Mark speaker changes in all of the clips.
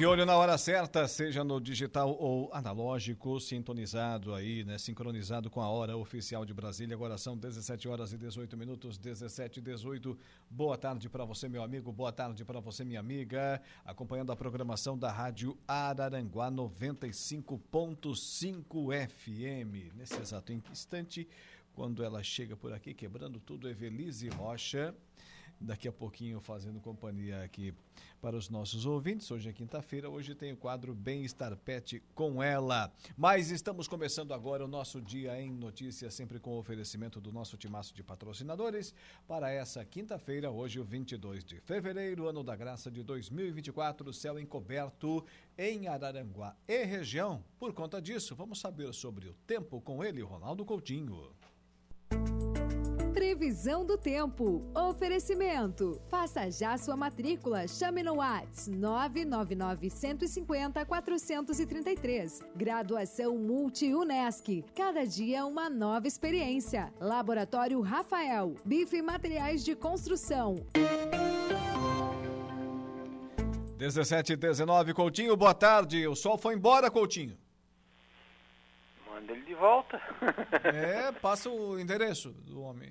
Speaker 1: De olho na hora certa, seja no digital ou analógico, sintonizado aí, né? Sincronizado com a hora oficial de Brasília. Agora são 17 horas e 18 minutos, 17 e 18. Boa tarde para você, meu amigo. Boa tarde para você, minha amiga. Acompanhando a programação da Rádio Araranguá 95.5 FM. Nesse exato instante, quando ela chega por aqui quebrando tudo, Evelise Rocha daqui a pouquinho fazendo companhia aqui para os nossos ouvintes. Hoje é quinta-feira, hoje tem o quadro Bem-Estar Pet com ela. Mas estamos começando agora o nosso dia em notícias, sempre com o oferecimento do nosso timaço de patrocinadores para essa quinta-feira, hoje o 22 de fevereiro, ano da graça de 2024, céu encoberto em Araranguá e região. Por conta disso, vamos saber sobre o tempo com ele, Ronaldo Coutinho.
Speaker 2: Previsão do tempo. Oferecimento. Faça já sua matrícula. Chame no Whats 999 150 433. Graduação Multi-UNESC. Cada dia uma nova experiência. Laboratório Rafael. Bife e Materiais de Construção.
Speaker 1: 17 e 19, Coutinho, boa tarde. O sol foi embora, Coutinho.
Speaker 3: Manda ele de volta.
Speaker 1: é, passa o endereço do homem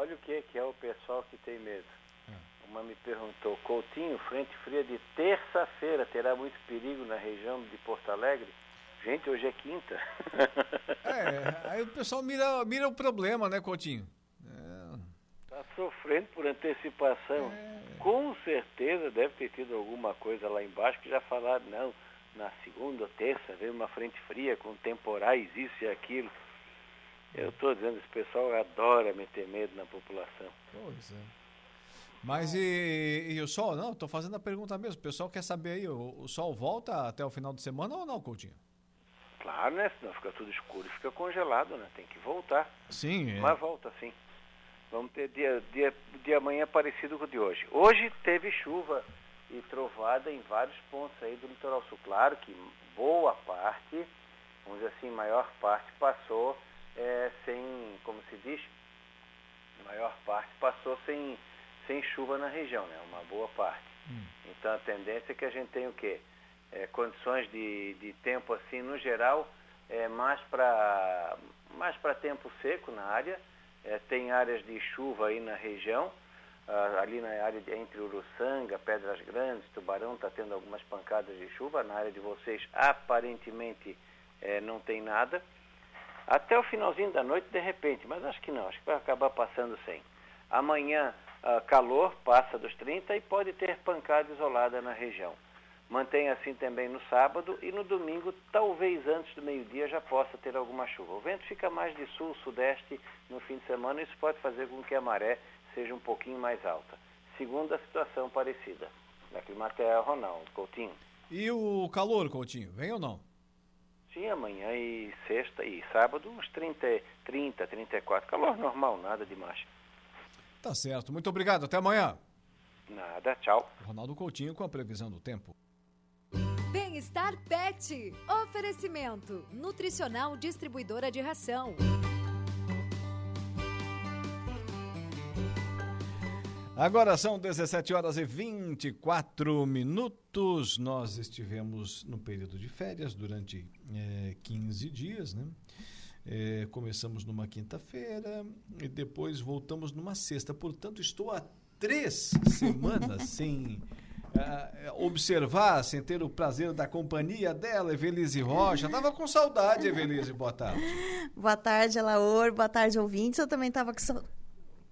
Speaker 3: olha o que, que é o pessoal que tem medo. É. Uma me perguntou, Coutinho, frente fria de terça-feira, terá muito perigo na região de Porto Alegre? Gente, hoje é quinta.
Speaker 1: é, aí o pessoal mira, mira o problema, né, Coutinho?
Speaker 3: Está é. sofrendo por antecipação. É. Com certeza deve ter tido alguma coisa lá embaixo que já falaram, não, na segunda ou terça vem uma frente fria com temporais, isso e aquilo. Eu estou dizendo, esse pessoal adora meter medo na população.
Speaker 1: Pois é. Mas e, e o sol? Não, estou fazendo a pergunta mesmo. O pessoal quer saber aí, o, o, sol volta até o final de semana ou não, Coutinho?
Speaker 3: Claro, né? Senão fica tudo escuro e fica congelado, né? Tem que voltar.
Speaker 1: Sim. É.
Speaker 3: Mas volta, sim. Vamos ter dia, dia, dia amanhã parecido com o de hoje. Hoje teve chuva e trovada em vários pontos aí do litoral sul. Claro que boa parte, vamos dizer assim, maior parte passou é, sem, como se diz, a maior parte passou sem, sem chuva na região, né? uma boa parte. Hum. Então a tendência é que a gente tenha o quê? É, condições de, de tempo assim, no geral, é, mais para mais tempo seco na área, é, tem áreas de chuva aí na região, ah, ali na área de, entre Uruçanga, Pedras Grandes, Tubarão está tendo algumas pancadas de chuva, na área de vocês aparentemente é, não tem nada até o finalzinho da noite de repente, mas acho que não, acho que vai acabar passando sem. Amanhã, uh, calor passa dos 30 e pode ter pancada isolada na região. Mantém assim também no sábado e no domingo, talvez antes do meio-dia, já possa ter alguma chuva. O vento fica mais de sul, sudeste no fim de semana e isso pode fazer com que a maré seja um pouquinho mais alta. Segunda situação parecida. Da Climatea, Ronaldo Coutinho.
Speaker 1: E o calor, Coutinho, vem ou não?
Speaker 3: Sim, amanhã e sexta e sábado uns 30, 30, 34. Calor normal, nada demais.
Speaker 1: Tá certo. Muito obrigado. Até amanhã.
Speaker 3: Nada, tchau.
Speaker 1: Ronaldo Coutinho com a previsão do tempo.
Speaker 2: Bem-estar Pet. Oferecimento. Nutricional Distribuidora de Ração.
Speaker 1: Agora são 17 horas e 24 minutos. Nós estivemos no período de férias durante é, 15 dias, né? É, começamos numa quinta-feira e depois voltamos numa sexta. Portanto, estou há três semanas sem uh, observar, sem ter o prazer da companhia dela, Evelise Rocha. Tava com saudade, Evelise. Boa tarde.
Speaker 4: Boa tarde, Alaor. Boa tarde, ouvintes. Eu também tava com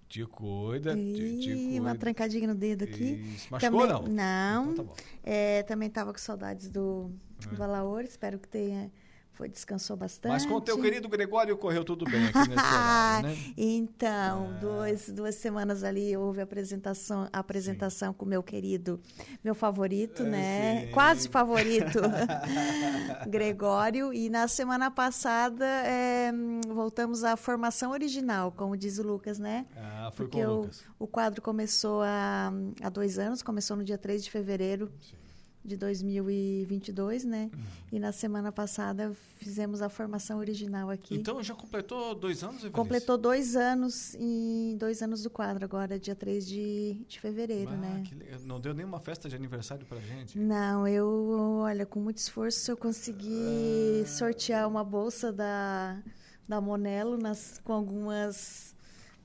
Speaker 1: te cuida, te, te cuida.
Speaker 4: Uma trancadinha no dedo aqui.
Speaker 1: Isso. Machucou
Speaker 4: também,
Speaker 1: não?
Speaker 4: Não. Então tá é, também estava com saudades do, é. do Alaor. Espero que tenha foi, descansou bastante.
Speaker 1: Mas com o teu querido Gregório correu tudo bem aqui nesse horário, né?
Speaker 4: Então, ah. duas, duas semanas ali houve apresentação, apresentação com o meu querido, meu favorito, é, né? Sim. Quase favorito, Gregório. E na semana passada é, voltamos à formação original, como diz o Lucas, né?
Speaker 1: Ah, foi Porque com o Lucas.
Speaker 4: O, o quadro começou há, há dois anos, começou no dia 3 de fevereiro. Sim de 2022, né? Uhum. E na semana passada fizemos a formação original aqui.
Speaker 1: Então já completou dois anos, Evelise?
Speaker 4: Completou dois anos em dois anos do quadro, agora dia 3 de, de fevereiro, ah, né?
Speaker 1: Que, não deu nenhuma festa de aniversário pra gente?
Speaker 4: Não, eu, olha, com muito esforço eu consegui ah. sortear uma bolsa da, da Monelo nas, com algumas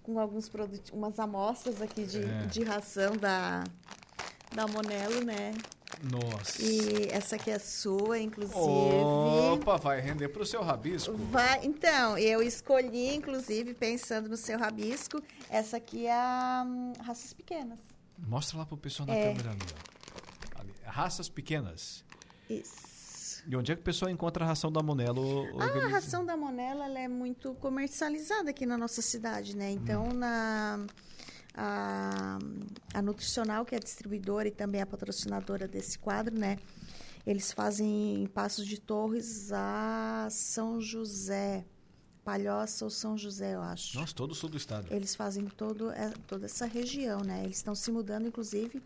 Speaker 4: com alguns produtos, umas amostras aqui de, é. de ração da, da Monelo, né?
Speaker 1: Nossa.
Speaker 4: E essa aqui é sua, inclusive.
Speaker 1: Opa, vai render para o seu rabisco.
Speaker 4: Vai, então, eu escolhi, inclusive, pensando no seu rabisco, essa aqui é a um, raças pequenas.
Speaker 1: Mostra lá para o pessoal na é. câmera ali, ali. Raças pequenas.
Speaker 4: Isso.
Speaker 1: E onde é que o pessoal encontra a ração da Monelo?
Speaker 4: Ah, a ração da Monelo ela é muito comercializada aqui na nossa cidade, né? Então, hum. na a, a Nutricional, que é a distribuidora e também a patrocinadora desse quadro, né? Eles fazem Passos de Torres a São José, Palhoça ou São José, eu acho.
Speaker 1: Nossa, todo o sul do estado.
Speaker 4: Eles fazem todo, é, toda essa região, né? Eles estão se mudando, inclusive,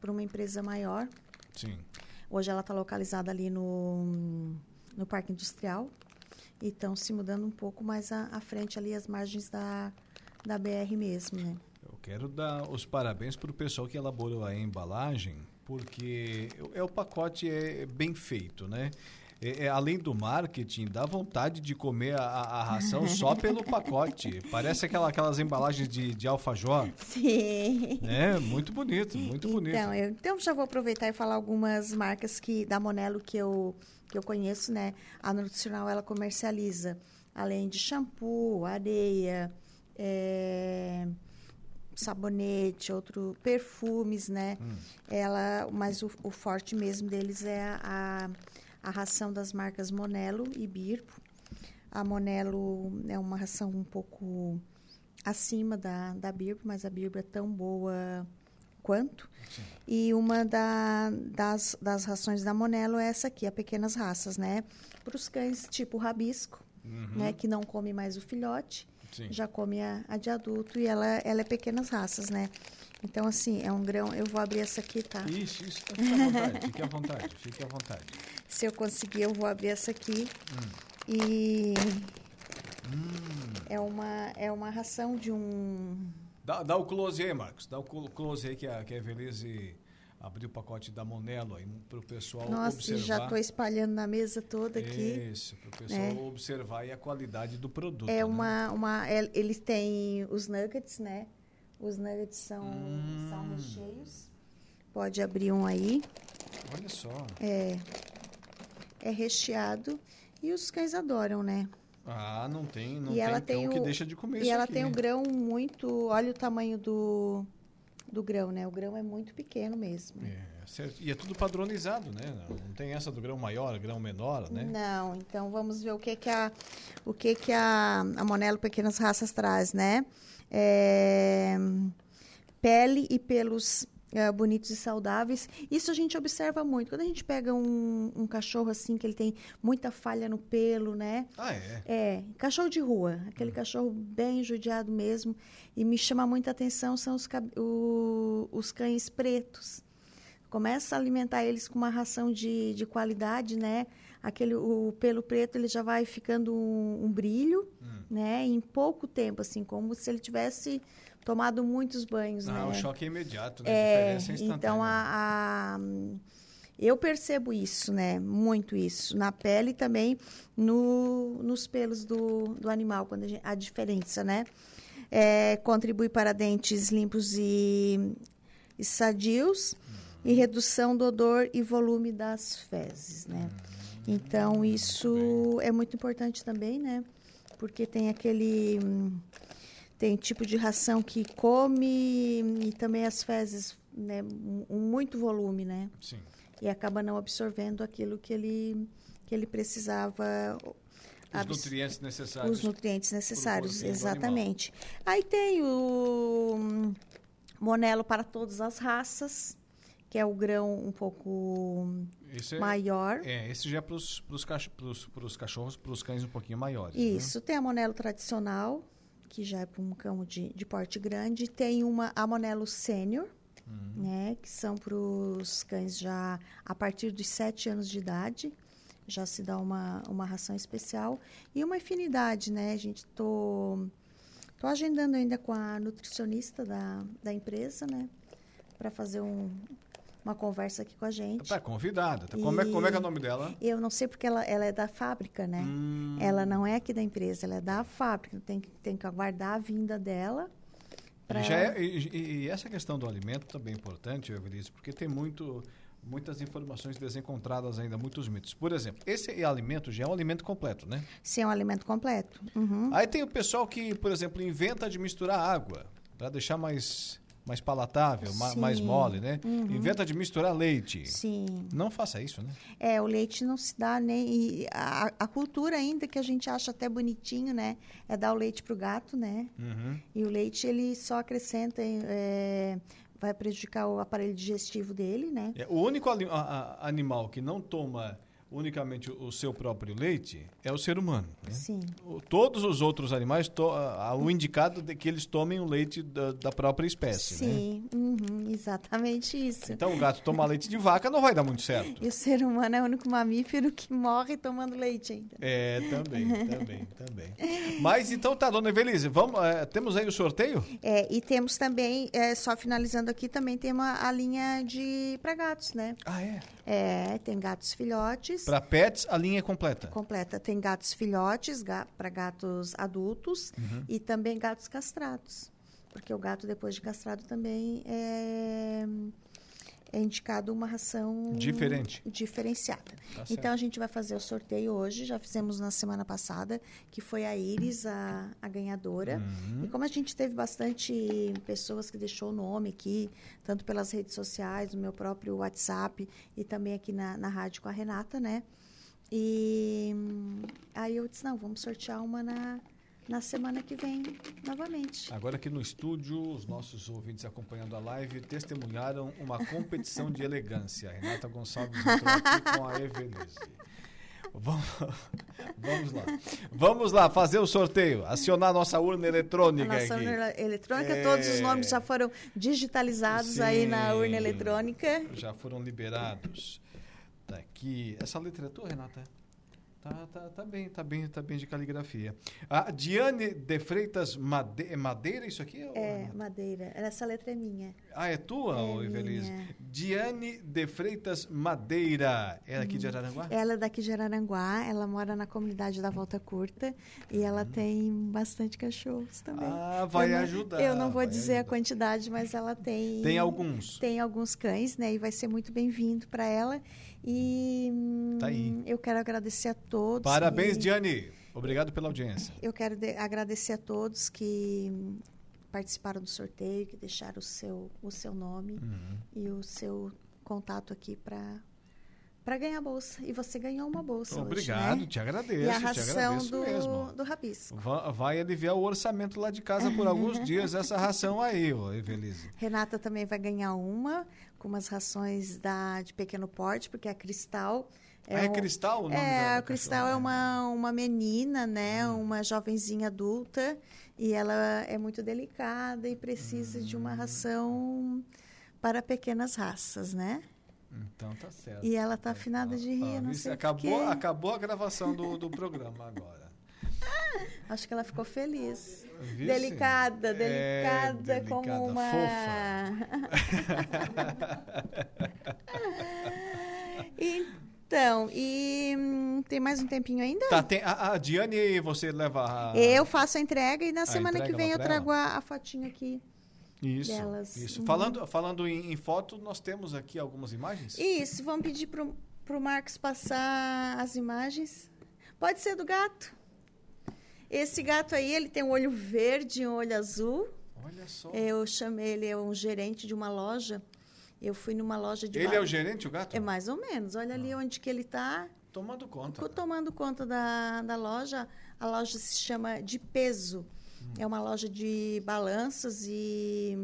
Speaker 4: para uma empresa maior.
Speaker 1: Sim.
Speaker 4: Hoje ela está localizada ali no, no Parque Industrial. E estão se mudando um pouco mais à, à frente ali, às margens da, da BR mesmo, né?
Speaker 1: Quero dar os parabéns para o pessoal que elaborou a embalagem, porque é o pacote é bem feito, né? É, é, além do marketing, dá vontade de comer a, a ração só pelo pacote. Parece aquela, aquelas embalagens de, de alfajor.
Speaker 4: Sim.
Speaker 1: É, muito bonito, muito
Speaker 4: então,
Speaker 1: bonito.
Speaker 4: Eu, então, já vou aproveitar e falar algumas marcas que da Monelo que eu, que eu conheço, né? A Nutricional, ela comercializa, além de shampoo, areia, é sabonete, outro perfumes, né? Hum. Ela, mas o, o, forte mesmo deles é a, a, ração das marcas Monelo e Birpo. A Monelo é uma ração um pouco acima da, da Birpo, mas a Birpo é tão boa quanto. Sim. E uma da, das, das rações da Monelo é essa aqui, a pequenas raças, né? Para os cães tipo rabisco, uhum. né? Que não come mais o filhote. Sim. já come a, a, de adulto e ela, ela é pequenas raças, né? Então, assim, é um grão. Eu vou abrir essa aqui, tá?
Speaker 1: Isso, isso. Fique à vontade, fique à vontade, fique à vontade.
Speaker 4: Se eu conseguir, eu vou abrir essa aqui. Hum. E. Hum. É, uma, é uma ração de um.
Speaker 1: Dá, dá o close aí, Marcos. Dá o close aí que a, que a Evelise abrir o pacote da Monelo aí para o pessoal
Speaker 4: Nossa,
Speaker 1: observar.
Speaker 4: já estou espalhando na mesa toda aqui.
Speaker 1: Isso, para o pessoal é. observar e a qualidade do produto.
Speaker 4: É né? uma, uma, é, eles têm os nuggets, né? Os nuggets são, hum. são recheios. Pode abrir um aí.
Speaker 1: Olha só.
Speaker 4: É, é recheado e os cães adoram, né?
Speaker 1: Ah, não tem, não e tem ela tem o, que deixa de comer
Speaker 4: E ela aqui. tem o grão muito, olha o tamanho do do grão, né? O grão é muito pequeno mesmo.
Speaker 1: É, certo. E é tudo padronizado, né? Não tem essa do grão maior, grão menor, né?
Speaker 4: Não. Então vamos ver o que que a o que que a, a Monelo Pequenas Raças traz, né? É, pele e pelos é, bonitos e saudáveis. Isso a gente observa muito. Quando a gente pega um, um, cachorro assim, que ele tem muita falha no pelo, né?
Speaker 1: Ah, é?
Speaker 4: É, cachorro de rua. Aquele hum. cachorro bem judiado mesmo. E me chama muita atenção são os, o, os cães pretos. Começa a alimentar eles com uma ração de, de qualidade, né? Aquele, o pelo preto ele já vai ficando um, um brilho, hum. né? Em pouco tempo, assim, como se ele tivesse tomado muitos banhos, ah,
Speaker 1: né?
Speaker 4: o
Speaker 1: choque é imediato, né?
Speaker 4: É, então a, a, eu percebo isso, né? Muito isso na pele e também no, nos pelos do, do animal, quando a, gente, a diferença, né? É, contribui para dentes limpos e, e sadios uhum. e redução do odor e volume das fezes, né? Uhum. Então isso é muito importante também, né? Porque tem aquele tem tipo de ração que come e também as fezes, né, muito volume, né?
Speaker 1: Sim.
Speaker 4: E acaba não absorvendo aquilo que ele que ele precisava
Speaker 1: os nutrientes necessários.
Speaker 4: Os nutrientes necessários, exatamente. Aí tem o hum, monelo para todas as raças, que é o grão um pouco esse é, maior.
Speaker 1: É, esse já é para os cachorros, para os cães um pouquinho maiores.
Speaker 4: Né? Isso, né? tem a monelo tradicional, que já é para um cão de, de porte grande. Tem uma Amonelo Sênior, uhum. né? Que são para os cães já a partir dos sete anos de idade. Já se dá uma, uma ração especial. E uma afinidade, né? A gente tô, tô agendando ainda com a nutricionista da, da empresa, né? Para fazer um, uma conversa aqui com a gente.
Speaker 1: Tá convidada. Tá. Como, é, como é que é o nome dela?
Speaker 4: Eu não sei porque ela, ela é da fábrica, né? Hum. Ela não é aqui da empresa, ela é da fábrica. Tem que, tem que aguardar a vinda dela.
Speaker 1: Já é, e, e, essa questão do alimento também é importante, Evelise, porque tem muito, muitas informações desencontradas ainda, muitos mitos. Por exemplo, esse alimento já é um alimento completo, né?
Speaker 4: Sim, é um alimento completo. Uhum.
Speaker 1: Aí tem o pessoal que, por exemplo, inventa de misturar água para deixar mais mais palatável, ma mais mole, né? Uhum. Inventa de misturar leite.
Speaker 4: Sim.
Speaker 1: Não faça isso, né?
Speaker 4: É, o leite não se dá nem. A, a, cultura ainda que a gente acha até bonitinho, né? É dar o leite pro gato, né? Uhum. E o leite ele só acrescenta. É, vai prejudicar o aparelho digestivo dele, né?
Speaker 1: É, o único animal que não toma unicamente o seu próprio leite é o ser humano. Né?
Speaker 4: Sim.
Speaker 1: Todos os outros animais, to, o indicado de que eles tomem o leite da, da própria espécie.
Speaker 4: Né? Sim, né? uhum, exatamente isso.
Speaker 1: Então o gato tomar leite de vaca não vai dar muito certo.
Speaker 4: E o ser humano é o único mamífero que morre tomando leite ainda.
Speaker 1: É, também, também, também. Mas então tá, dona Evelise, vamos, é, temos aí o sorteio?
Speaker 4: É, e temos também, é, só finalizando aqui, também tem uma, a linha de para gatos, né?
Speaker 1: Ah, é?
Speaker 4: É, tem gatos filhotes.
Speaker 1: Para pets, a linha é completa?
Speaker 4: Completa. Tem gatos filhotes ga para gatos adultos uhum. e também gatos castrados. Porque o gato, depois de castrado, também é é indicado uma ração
Speaker 1: diferente,
Speaker 4: diferenciada. Tá então a gente vai fazer o sorteio hoje, já fizemos na semana passada, que foi a Iris a, a ganhadora. Uhum. E como a gente teve bastante pessoas que deixou o nome aqui, tanto pelas redes sociais, no meu próprio WhatsApp e também aqui na, na rádio com a Renata, né? E aí eu disse, não, vamos sortear uma na, na semana que vem, novamente.
Speaker 1: Agora aqui no estúdio, os nossos ouvintes acompanhando a live testemunharam uma competição de elegância. A Renata Gonçalves entrou aqui com a Evelise. Vamos, vamos lá. Vamos lá, fazer o sorteio. Acionar a nossa urna eletrônica. A nossa aqui. urna
Speaker 4: eletrônica, é... todos os nomes já foram digitalizados Sim, aí na urna eletrônica.
Speaker 1: Já foram liberados. Tá aqui. Essa letra é tua, Renata? Tá, tá, tá bem, tá bem, tá bem de caligrafia. A Diane de Freitas Made é Madeira, isso aqui?
Speaker 4: É. Madeira. Essa letra é minha.
Speaker 1: Ah, é tua, é Evelise? Diane de Freitas Madeira. É daqui de uhum. Araranguá?
Speaker 4: Ela é daqui de Araranguá, ela mora na comunidade da Volta Curta e uhum. ela tem bastante cachorros também.
Speaker 1: Ah, vai
Speaker 4: eu
Speaker 1: não, ajudar.
Speaker 4: Eu não vou dizer ajudar. a quantidade, mas ela tem...
Speaker 1: Tem alguns?
Speaker 4: Tem alguns cães, né? E vai ser muito bem-vindo para ela. E tá aí. eu quero agradecer a todos.
Speaker 1: Parabéns, que... Diane. Obrigado pela audiência.
Speaker 4: Eu quero agradecer a todos que participaram do sorteio, que deixaram o seu, o seu nome uhum. e o seu contato aqui para para ganhar a bolsa. E você ganhou uma bolsa
Speaker 1: Obrigado,
Speaker 4: hoje, né?
Speaker 1: te agradeço.
Speaker 4: E a ração
Speaker 1: do,
Speaker 4: mesmo. do rabisco.
Speaker 1: Vai, vai, aliviar o orçamento lá de casa por alguns dias, essa ração aí, ô Evelise.
Speaker 4: Renata também vai ganhar uma, com umas rações da, de pequeno porte, porque a Cristal...
Speaker 1: É, ah, é um, Cristal o nome
Speaker 4: É, a Cristal é uma, uma menina, né? Hum. Uma jovenzinha adulta. E ela é muito delicada e precisa hum. de uma hum. ração para pequenas raças, né?
Speaker 1: Então tá certo.
Speaker 4: E ela tá afinada de rir, não sei
Speaker 1: acabou, acabou a gravação do, do programa agora.
Speaker 4: Acho que ela ficou feliz. Delicada, delicada, é, delicada, como uma. então, e hum, tem mais um tempinho ainda?
Speaker 1: Tá, tem, a, a Diane, você leva.
Speaker 4: A... Eu faço a entrega e na semana que vem eu trago a, a fotinha aqui.
Speaker 1: Isso, delas. isso. Uhum. Falando, falando em, em, foto, nós temos aqui algumas imagens?
Speaker 4: Isso, vamos pedir para o Marcos passar as imagens. Pode ser do gato. Esse gato aí, ele tem um olho verde e um olho azul.
Speaker 1: Olha só.
Speaker 4: Eu chamei ele, é um gerente de uma loja. Eu fui numa loja de...
Speaker 1: Ele é o gerente, o gato?
Speaker 4: É mais ou menos. Olha ah. ali onde que ele está.
Speaker 1: Tomando conta.
Speaker 4: Tomando conta da, da loja. A loja se chama De Peso. É uma loja de balanças e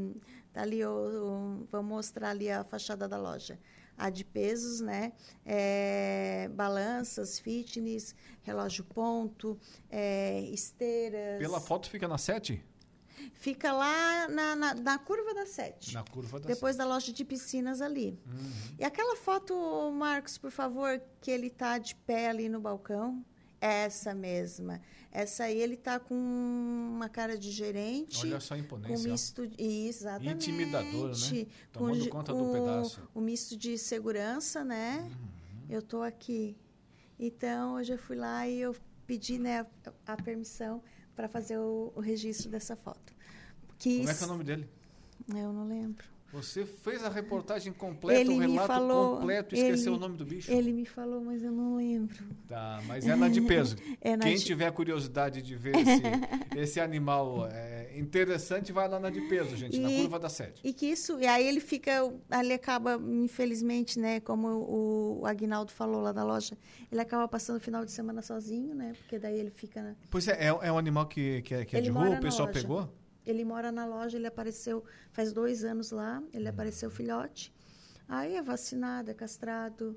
Speaker 4: tá ali eu, vou mostrar ali a fachada da loja. A de pesos, né? É, balanças, fitness, relógio ponto, é, esteiras.
Speaker 1: Pela foto fica na sete?
Speaker 4: Fica lá na, na, na curva da sete.
Speaker 1: Na curva da
Speaker 4: Depois da loja de piscinas ali.
Speaker 1: Uhum.
Speaker 4: E aquela foto, Marcos, por favor, que ele tá de pé ali no balcão. Essa mesma. Essa aí ele tá com uma cara de gerente.
Speaker 1: Olha só a
Speaker 4: com
Speaker 1: imponência. ó.
Speaker 4: misto de, exatamente.
Speaker 1: Intimidador, né?
Speaker 4: Com
Speaker 1: Tomando
Speaker 4: de-
Speaker 1: conta do
Speaker 4: o-
Speaker 1: pedaço.
Speaker 4: O misto de segurança, né?
Speaker 1: Uhum.
Speaker 4: Eu tô aqui. Então, hoje eu fui lá e eu pedi né, a, a permissão para fazer o, o registro dessa foto. Que
Speaker 1: Como é que é o nome dele?
Speaker 4: Eu não lembro.
Speaker 1: Você fez a reportagem completa,
Speaker 4: Ele
Speaker 1: o relato
Speaker 4: falou,
Speaker 1: completo esqueceu
Speaker 4: ele-
Speaker 1: o nome do bicho?
Speaker 4: Ele me falou, mas eu não lembro.
Speaker 1: Tá, mas é na de peso.
Speaker 4: É na
Speaker 1: Quem
Speaker 4: de-
Speaker 1: tiver curiosidade de ver esse, esse animal é, interessante, vai lá na de peso, gente, na
Speaker 4: E-
Speaker 1: curva da sete.
Speaker 4: E que isso, e aí ele fica, ele acaba, infelizmente, né, como o, o Agnaldo falou lá da loja, ele acaba passando o final de semana sozinho, né, porque daí ele fica, na-
Speaker 1: Pois é, é, é um animal que, que é, que é de rua, o
Speaker 4: na
Speaker 1: pessoal pegou?
Speaker 4: Ele mora na loja, ele apareceu faz dois anos lá, ele
Speaker 1: Hum.
Speaker 4: apareceu filhote, aí é vacinado, é castrado.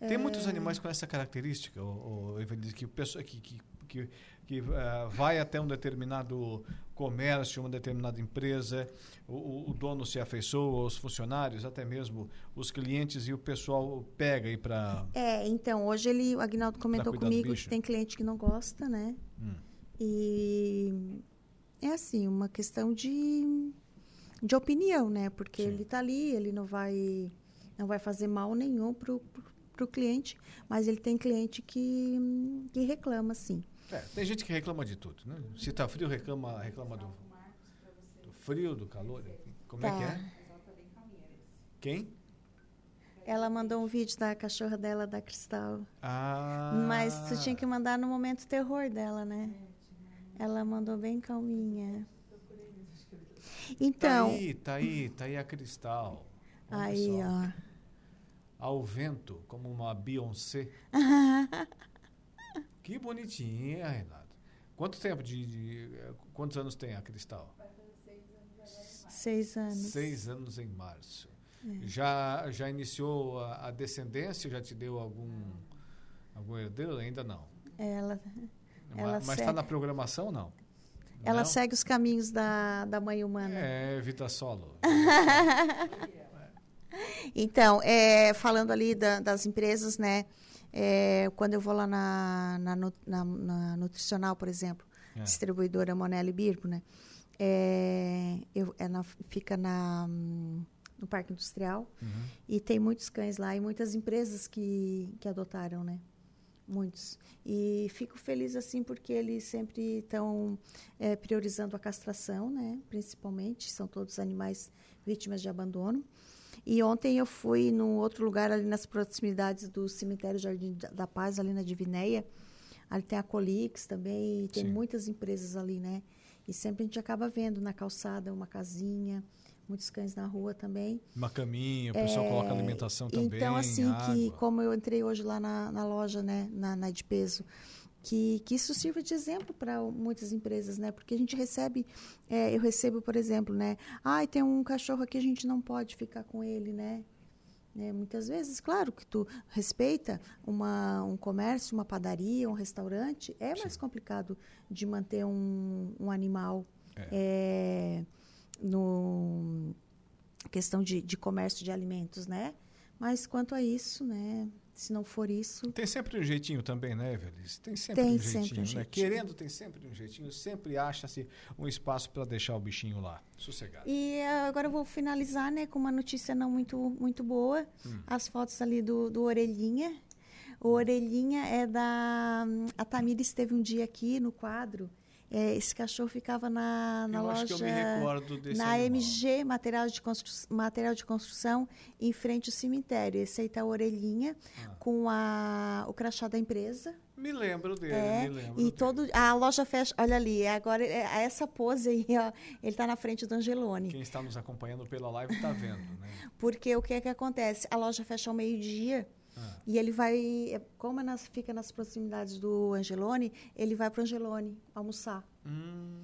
Speaker 1: Tem muitos animais com essa característica, o, Evelise, que, o pessoa, que, que, que, que, eh, vai até um determinado comércio, uma determinada empresa, o, o- o dono se afeiçoa, os funcionários, até mesmo os clientes, e o pessoal pega aí para...
Speaker 4: É, então, hoje ele, o Agnaldo comentou comigo que tem cliente que não gosta, né,
Speaker 1: Hum.
Speaker 4: e é assim, uma questão de, de opinião, né? Porque
Speaker 1: Sim.
Speaker 4: ele está ali, ele não vai, não vai fazer mal nenhum pro, pro cliente, mas ele tem cliente que, que reclama, sim.
Speaker 1: É, tem gente que reclama de tudo, né? Se está frio, reclama, reclama do, do frio, do calor. Como é
Speaker 4: Tá.
Speaker 1: que é? Quem?
Speaker 4: Ela mandou um vídeo da cachorra dela, da Cristal.
Speaker 1: Ah,
Speaker 4: Mas tu tinha que mandar no momento terror dela, né? Ela mandou bem calminha. Então,
Speaker 1: Tá aí, tá aí, tá aí a Cristal.
Speaker 4: Aí,
Speaker 1: só.
Speaker 4: ó.
Speaker 1: Ao vento, como uma Beyoncé. Que bonitinha, Renata. Quanto tempo de, de- eh, Quantos anos tem a Cristal?
Speaker 4: Seis anos.
Speaker 1: Seis anos em março.
Speaker 4: É.
Speaker 1: Já, já iniciou a, a descendência? Já te deu algum, algum herdeiro? Ainda não.
Speaker 4: Ela, Ela
Speaker 1: Mas está na programação, não?
Speaker 4: ela
Speaker 1: Não?
Speaker 4: segue os caminhos da, da mãe humana.
Speaker 1: É, Vita Solo.
Speaker 4: Então, é, falando ali da- das empresas, né? é, quando eu vou lá na, na, na- na nutricional, por exemplo,
Speaker 1: É.
Speaker 4: distribuidora Monelli Birbo, né? É, eu, é na- fica na, no Parque Industrial
Speaker 1: Uhum.
Speaker 4: e tem muitos cães lá e muitas empresas que, que adotaram, né? Muitos. E fico feliz assim porque eles sempre estão é, priorizando a castração, né? Principalmente, são todos animais vítimas de abandono. E ontem eu fui num outro lugar ali nas proximidades do cemitério Jardim da- Paz, ali na Divinéia. Ali tem a Colix também, e tem
Speaker 1: Sim.
Speaker 4: muitas empresas ali, né? E sempre a gente acaba vendo na calçada uma casinha, muitos cães na rua também.
Speaker 1: Uma caminha, o pessoal coloca alimentação também.
Speaker 4: Então, assim, que
Speaker 1: água.
Speaker 4: como eu entrei hoje lá na, na loja, né, na, na de peso, que, que isso sirva de exemplo para muitas empresas, né? Porque a gente recebe, é, eu recebo, por exemplo, né? Ai, tem um cachorro aqui, a gente não pode ficar com ele, né? Né, Muitas vezes, claro que tu respeita uma, um comércio, uma padaria, um restaurante, é mais complicado de manter um, um animal é, no questão de, de comércio de alimentos, né? Mas quanto a isso, né? Se não for isso,
Speaker 1: Tem sempre um jeitinho também, né, Evelis? Tem sempre
Speaker 4: Tem
Speaker 1: um
Speaker 4: sempre um
Speaker 1: jeitinho, né?
Speaker 4: jeitinho.
Speaker 1: Querendo, tem sempre um jeitinho. Sempre acha-se um espaço para deixar o bichinho lá, sossegado.
Speaker 4: E eh, agora eu vou finalizar, né, com uma notícia não muito, muito boa.
Speaker 1: Hum.
Speaker 4: As fotos ali do, do Orelhinha. O Orelhinha é da... A Tamira esteve um dia aqui no quadro. Eh, esse cachorro ficava na, na
Speaker 1: Eu
Speaker 4: loja...
Speaker 1: acho que eu me recordo desse
Speaker 4: na
Speaker 1: animal.
Speaker 4: MG, material de, constru- material de construção, em frente ao cemitério. Esse aí tá a Orelhinha,
Speaker 1: Ah.
Speaker 4: com a, o crachá da empresa.
Speaker 1: Me lembro dele,
Speaker 4: É,
Speaker 1: me lembro
Speaker 4: e
Speaker 1: dele.
Speaker 4: todo a loja fecha, olha ali, agora é, essa pose aí, ó, ele tá na frente do Angelone.
Speaker 1: Quem está nos acompanhando pela live está vendo, né?
Speaker 4: Porque o que é que acontece? A loja fecha ao meio-dia
Speaker 1: Ah.
Speaker 4: e ele vai, como é nas- fica nas proximidades do Angelone, ele vai para o Angelone almoçar.
Speaker 1: Hum,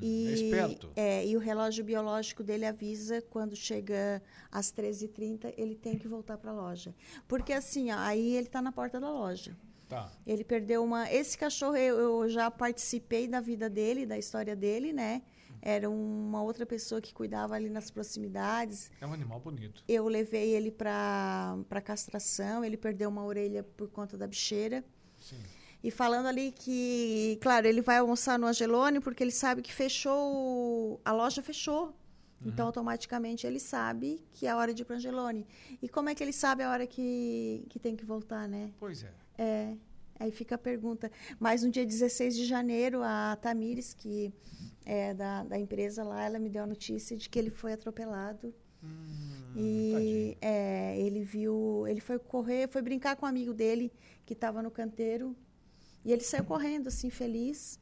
Speaker 4: E,
Speaker 1: é esperto.
Speaker 4: é, e o relógio biológico dele avisa quando chega às 13h30, ele tem que voltar para a loja. Porque assim, ó, aí ele está na porta da loja.
Speaker 1: Tá.
Speaker 4: Ele perdeu uma. Esse cachorro, eu, eu já participei da vida dele, da história dele, né? Era uma outra pessoa que cuidava ali nas proximidades.
Speaker 1: É um animal bonito.
Speaker 4: Eu levei ele para castração, ele perdeu uma orelha por conta da bicheira.
Speaker 1: Sim.
Speaker 4: E falando ali que, claro, ele vai almoçar no Angelone porque ele sabe que fechou, a loja fechou. Uhum. Então, automaticamente, ele sabe que é hora de ir para Angelone. E como é que ele sabe a hora que, que tem que voltar, né?
Speaker 1: Pois é.
Speaker 4: É. Aí fica a pergunta. Mas no dia 16 de janeiro, a Tamires, que é da, da empresa lá, ela me deu a notícia de que ele foi atropelado.
Speaker 1: Hum,
Speaker 4: e é, ele viu, ele foi correr, foi brincar com um amigo dele que estava no canteiro e ele saiu correndo assim feliz.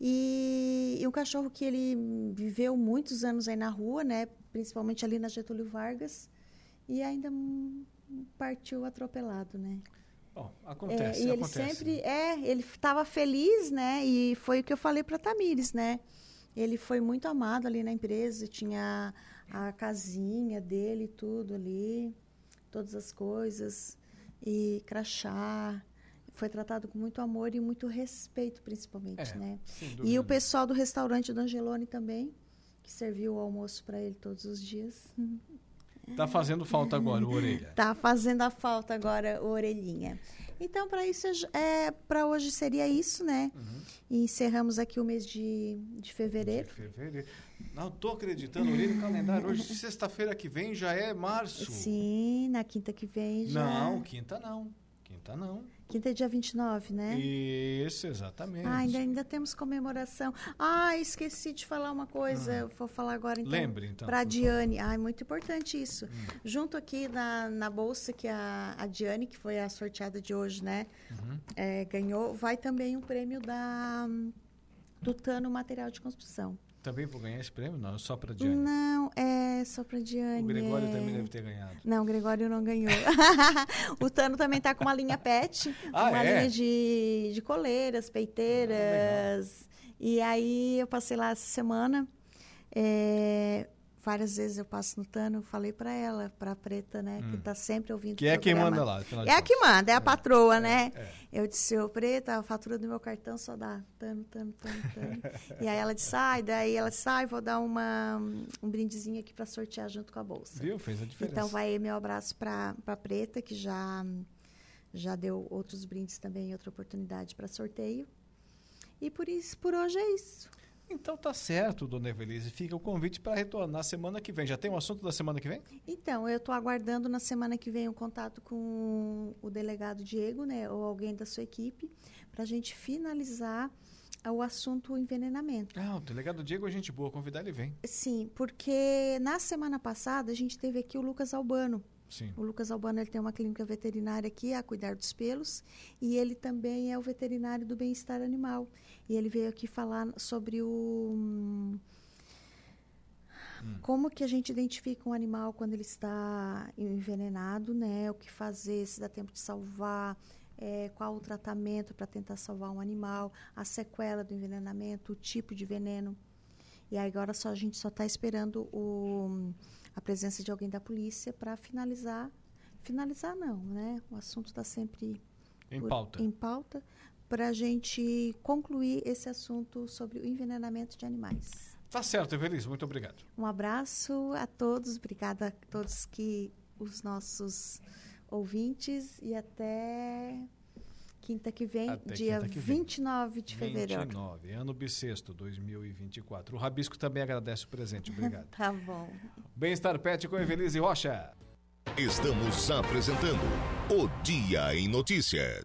Speaker 4: E, e um cachorro que ele viveu muitos anos aí na rua, né, principalmente ali na Getúlio Vargas, e ainda partiu atropelado, né?
Speaker 1: Bom, acontece, é,
Speaker 4: e ele
Speaker 1: acontece.
Speaker 4: sempre é, ele estava feliz, né? E foi o que eu falei para Tamires, né? Ele foi muito amado ali na empresa, tinha a casinha dele, tudo ali, todas as coisas e crachá. Foi tratado com muito amor e muito respeito, principalmente,
Speaker 1: É,
Speaker 4: né? E o pessoal do restaurante do Angelone também, que serviu o almoço para ele todos os dias.
Speaker 1: Tá fazendo falta agora o orelha.
Speaker 4: Tá fazendo a falta agora o orelhinha. Então, para isso, é, para hoje seria isso, né? E encerramos aqui o mês de, de fevereiro.
Speaker 1: De fevereiro. Não tô acreditando, olhei no calendário. Hoje, sexta-feira que vem, já é março.
Speaker 4: Sim, na quinta que vem já.
Speaker 1: Não, quinta não. Quinta não.
Speaker 4: Quinta é dia 29, né?
Speaker 1: Isso, exatamente.
Speaker 4: Ah, ainda, ainda temos comemoração. Ah, esqueci de falar uma coisa. Eu vou falar agora então.
Speaker 1: Lembre, então,
Speaker 4: Para a Diane. Ah, é muito importante isso. Junto aqui na, na bolsa que a, a Diane, que foi a sorteada de hoje, né? é, ganhou, vai também um prêmio da do Tano Material de Construção.
Speaker 1: Também vou ganhar esse prêmio? Não, é só para Diane.
Speaker 4: Não, é só para Diane.
Speaker 1: O Gregório
Speaker 4: é...
Speaker 1: também deve ter ganhado.
Speaker 4: Não, o Gregório não ganhou. o Tano também tá com uma linha pet,
Speaker 1: Ah,
Speaker 4: uma
Speaker 1: é?
Speaker 4: linha de, de coleiras, peiteiras. e aí eu passei lá essa semana. é, várias vezes eu passo no Tano, falei para ela, para a Preta, né, que tá sempre ouvindo
Speaker 1: Hum. Que é quem manda lá.
Speaker 4: É a que manda, é a patroa, né?
Speaker 1: é.
Speaker 4: Eu disse, ô Preta, a fatura do meu cartão só dá tano, tano, tano, tano. e aí ela disse, ai, daí ela disse, ai, vou dar uma, um brindezinho aqui para sortear junto com a bolsa.
Speaker 1: Viu? Fez a diferença.
Speaker 4: Então vai aí meu abraço para a Preta, que já, já deu outros brindes também, outra oportunidade para sorteio. E por isso, por hoje é isso.
Speaker 1: Então tá certo, dona Evelise. Fica o convite para retornar semana que vem. Já tem o assunto da semana que vem?
Speaker 4: Então, eu estou aguardando na semana que vem um contato com o delegado Diego, né, ou alguém da sua equipe, para a gente finalizar o assunto envenenamento.
Speaker 1: Ah, o delegado Diego é gente boa. Convidar ele vem.
Speaker 4: Sim, porque na semana passada a gente teve aqui o Lucas Albano.
Speaker 1: Sim.
Speaker 4: O Lucas Albano ele tem uma clínica veterinária aqui a cuidar dos pelos e ele também é o veterinário do bem-estar animal. E ele veio aqui falar sobre o hum, como que a gente identifica um animal quando ele está envenenado, né? O que fazer, se dá tempo de salvar, é, qual o tratamento para tentar salvar um animal, a sequela do envenenamento, o tipo de veneno. E agora só a gente só está esperando o, a presença de alguém da polícia para finalizar. Finalizar não, né? O assunto está sempre
Speaker 1: Em
Speaker 4: por-
Speaker 1: pauta.
Speaker 4: em pauta para a gente concluir esse assunto sobre o envenenamento de animais.
Speaker 1: Tá certo, Evelise. Muito obrigado.
Speaker 4: Um abraço a todos, obrigada a todos que os nossos ouvintes e até quinta que vem,
Speaker 1: Até
Speaker 4: dia
Speaker 1: que vem.
Speaker 4: 29 de fevereiro.
Speaker 1: 29, ano bissexto, 2024. O Rabisco também agradece o presente. Obrigado.
Speaker 4: Tá bom.
Speaker 1: Bem-estar Pet com Evelise Rocha.
Speaker 5: Estamos apresentando o Dia em Notícia.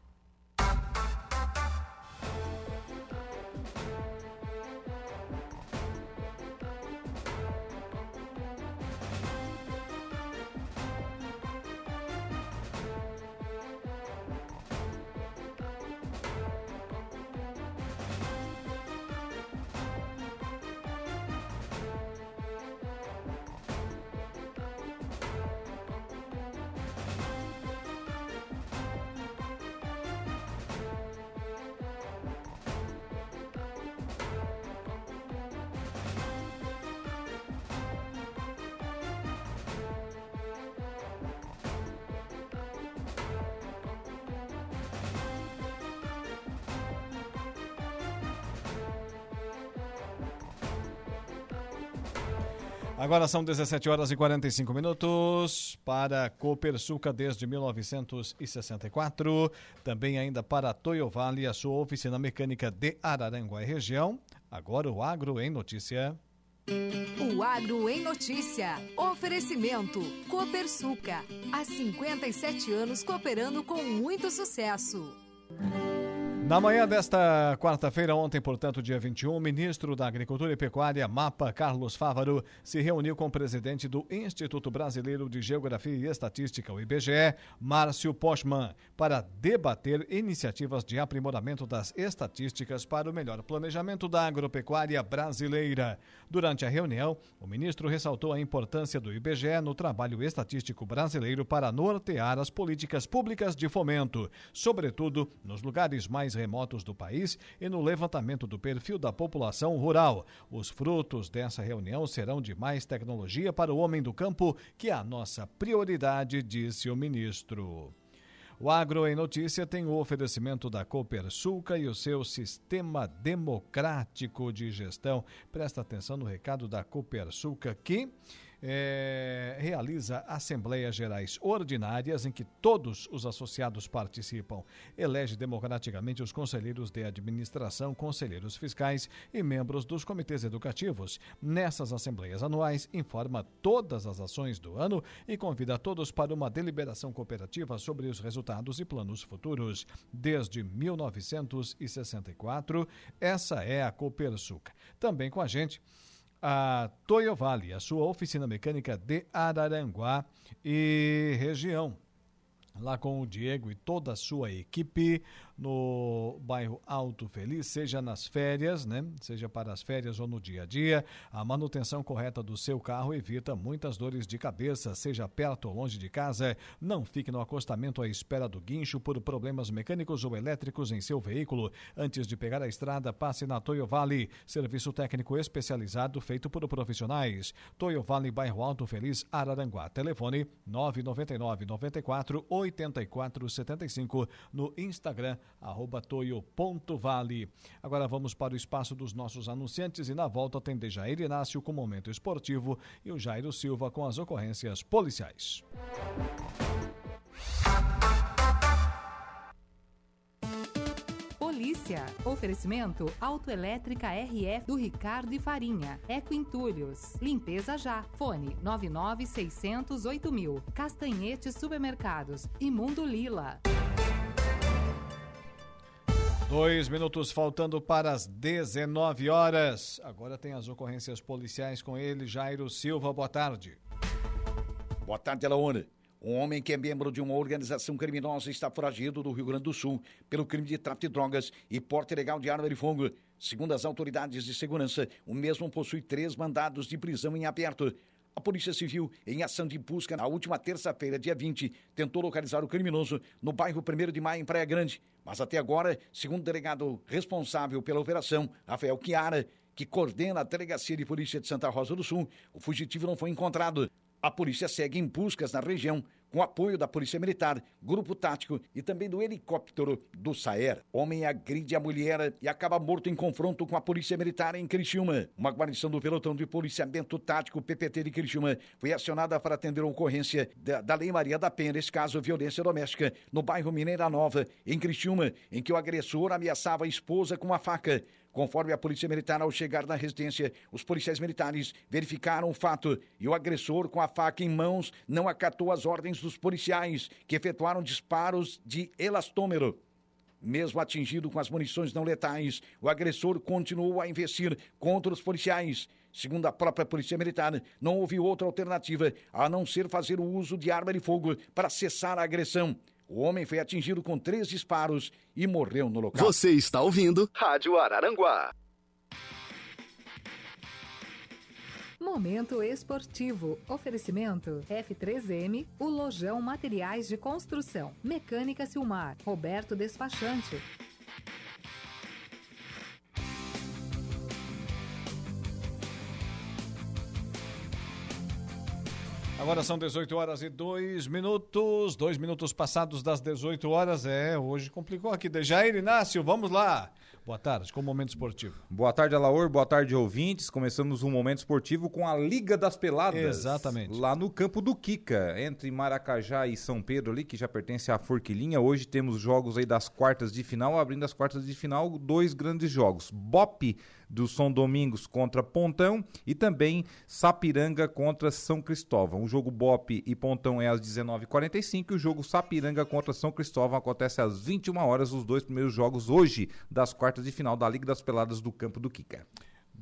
Speaker 1: Agora são 17 horas e 45 minutos para Copersuca desde 1964. Também ainda para Toyo Vale, a sua oficina mecânica de Araranguá e região. Agora o Agro em Notícia.
Speaker 2: O Agro em Notícia. Oferecimento. Copersuca. Há 57 anos cooperando com muito sucesso.
Speaker 1: Na manhã desta quarta-feira, ontem, portanto, dia 21, o ministro da Agricultura e Pecuária, MAPA, Carlos Fávaro, se reuniu com o presidente do Instituto Brasileiro de Geografia e Estatística, o IBGE, Márcio Pochmann, para debater iniciativas de aprimoramento das estatísticas para o melhor planejamento da agropecuária brasileira. Durante a reunião, o ministro ressaltou a importância do IBGE no trabalho estatístico brasileiro para nortear as políticas públicas de fomento, sobretudo nos lugares mais remotos do país e no levantamento do perfil da população rural. Os frutos dessa reunião serão de mais tecnologia para o homem do campo, que é a nossa prioridade, disse o ministro. O Agro em Notícia tem o oferecimento da Copersuca e o seu sistema democrático de gestão. Presta atenção no recado da Copersuca que é, realiza Assembleias Gerais Ordinárias em que todos os associados participam. Elege democraticamente os conselheiros de administração, conselheiros fiscais e membros dos comitês educativos. Nessas assembleias anuais, informa todas as ações do ano e convida todos para uma deliberação cooperativa sobre os resultados e planos futuros. Desde 1964, essa é a Copersuca. Também com a gente a Toyo Vale, a sua oficina mecânica de Araranguá e região. Lá com o Diego e toda a sua equipe, no bairro Alto Feliz, seja nas férias, né? Seja para as férias ou no dia a dia. A manutenção correta do seu carro evita muitas dores de cabeça, seja perto ou longe de casa. Não fique no acostamento à espera do guincho por problemas mecânicos ou elétricos em seu veículo. Antes de pegar a estrada, passe na Toyo Vale, serviço técnico especializado feito por profissionais. Toyo Vale, bairro Alto Feliz, Araranguá. Telefone 999 94 84 75 no Instagram arroba toio.vale. Agora vamos para o espaço dos nossos anunciantes e na volta tem Dejair Inácio com o Momento Esportivo e o Jairo Silva com as ocorrências policiais.
Speaker 6: Polícia. Oferecimento Autoelétrica RF do Ricardo e Farinha. Eco Entulhos. Limpeza já. Fone 99608 mil. Castanhetes Supermercados. Imundo Lila.
Speaker 1: Dois minutos faltando para as 19 horas. Agora tem as ocorrências policiais com ele, Jairo Silva. Boa tarde.
Speaker 7: Boa tarde, Alaone. Um homem que é membro de uma organização criminosa está foragido do Rio Grande do Sul pelo crime de tráfico de drogas e porte ilegal de arma de fogo. Segundo as autoridades de segurança, o mesmo possui três mandados de prisão em aberto. A Polícia Civil, em ação de busca na última terça-feira, dia 20, tentou localizar o criminoso no bairro 1 de Maio, em Praia Grande. Mas até agora, segundo o delegado responsável pela operação, Rafael Chiara, que coordena a Delegacia de Polícia de Santa Rosa do Sul, o fugitivo não foi encontrado. A polícia segue em buscas na região, com apoio da Polícia Militar, Grupo Tático e também do helicóptero do Saer. Homem agride a mulher e acaba morto em confronto com a Polícia Militar em Criciúma. Uma guarnição do pelotão de policiamento tático PPT de Criciúma foi acionada para atender a ocorrência da, da Lei Maria da Penha, nesse caso, violência doméstica, no bairro Mineira Nova, em Criciúma, em que o agressor ameaçava a esposa com uma faca. Conforme a Polícia Militar, ao chegar na residência, os policiais militares verificaram o fato e o agressor, com a faca em mãos, não acatou as ordens dos policiais, que efetuaram disparos de elastômero. Mesmo atingido com as munições não letais, o agressor continuou a investir contra os policiais. Segundo a própria Polícia Militar, não houve outra alternativa a não ser fazer o uso de arma de fogo para cessar a agressão. O homem foi atingido com três disparos e morreu no local.
Speaker 5: Você está ouvindo Rádio Araranguá.
Speaker 6: Momento esportivo. Oferecimento F3M, o Lojão Materiais de Construção. Mecânica Silmar. Roberto Despachante.
Speaker 1: Agora são 18 horas e 2 minutos, dois minutos passados das 18 horas. É, hoje complicou aqui. Dejair Inácio, vamos lá. Boa tarde, com o Momento Esportivo.
Speaker 8: Boa tarde, Alaor. Boa tarde, ouvintes. Começamos um Momento Esportivo com a Liga das Peladas.
Speaker 1: Exatamente.
Speaker 8: Lá no campo do Kika, entre Maracajá e São Pedro ali, que já pertence à Forquilinha. Hoje temos jogos aí das quartas de final. Abrindo as quartas de final, dois grandes jogos. Bop do São Domingos contra Pontão e também Sapiranga contra São Cristóvão. O jogo Bop e Pontão é às 19h45 e o jogo Sapiranga contra São Cristóvão acontece às 21 horas, os dois primeiros jogos hoje das quartas de final da Liga das Peladas do Campo do Kika.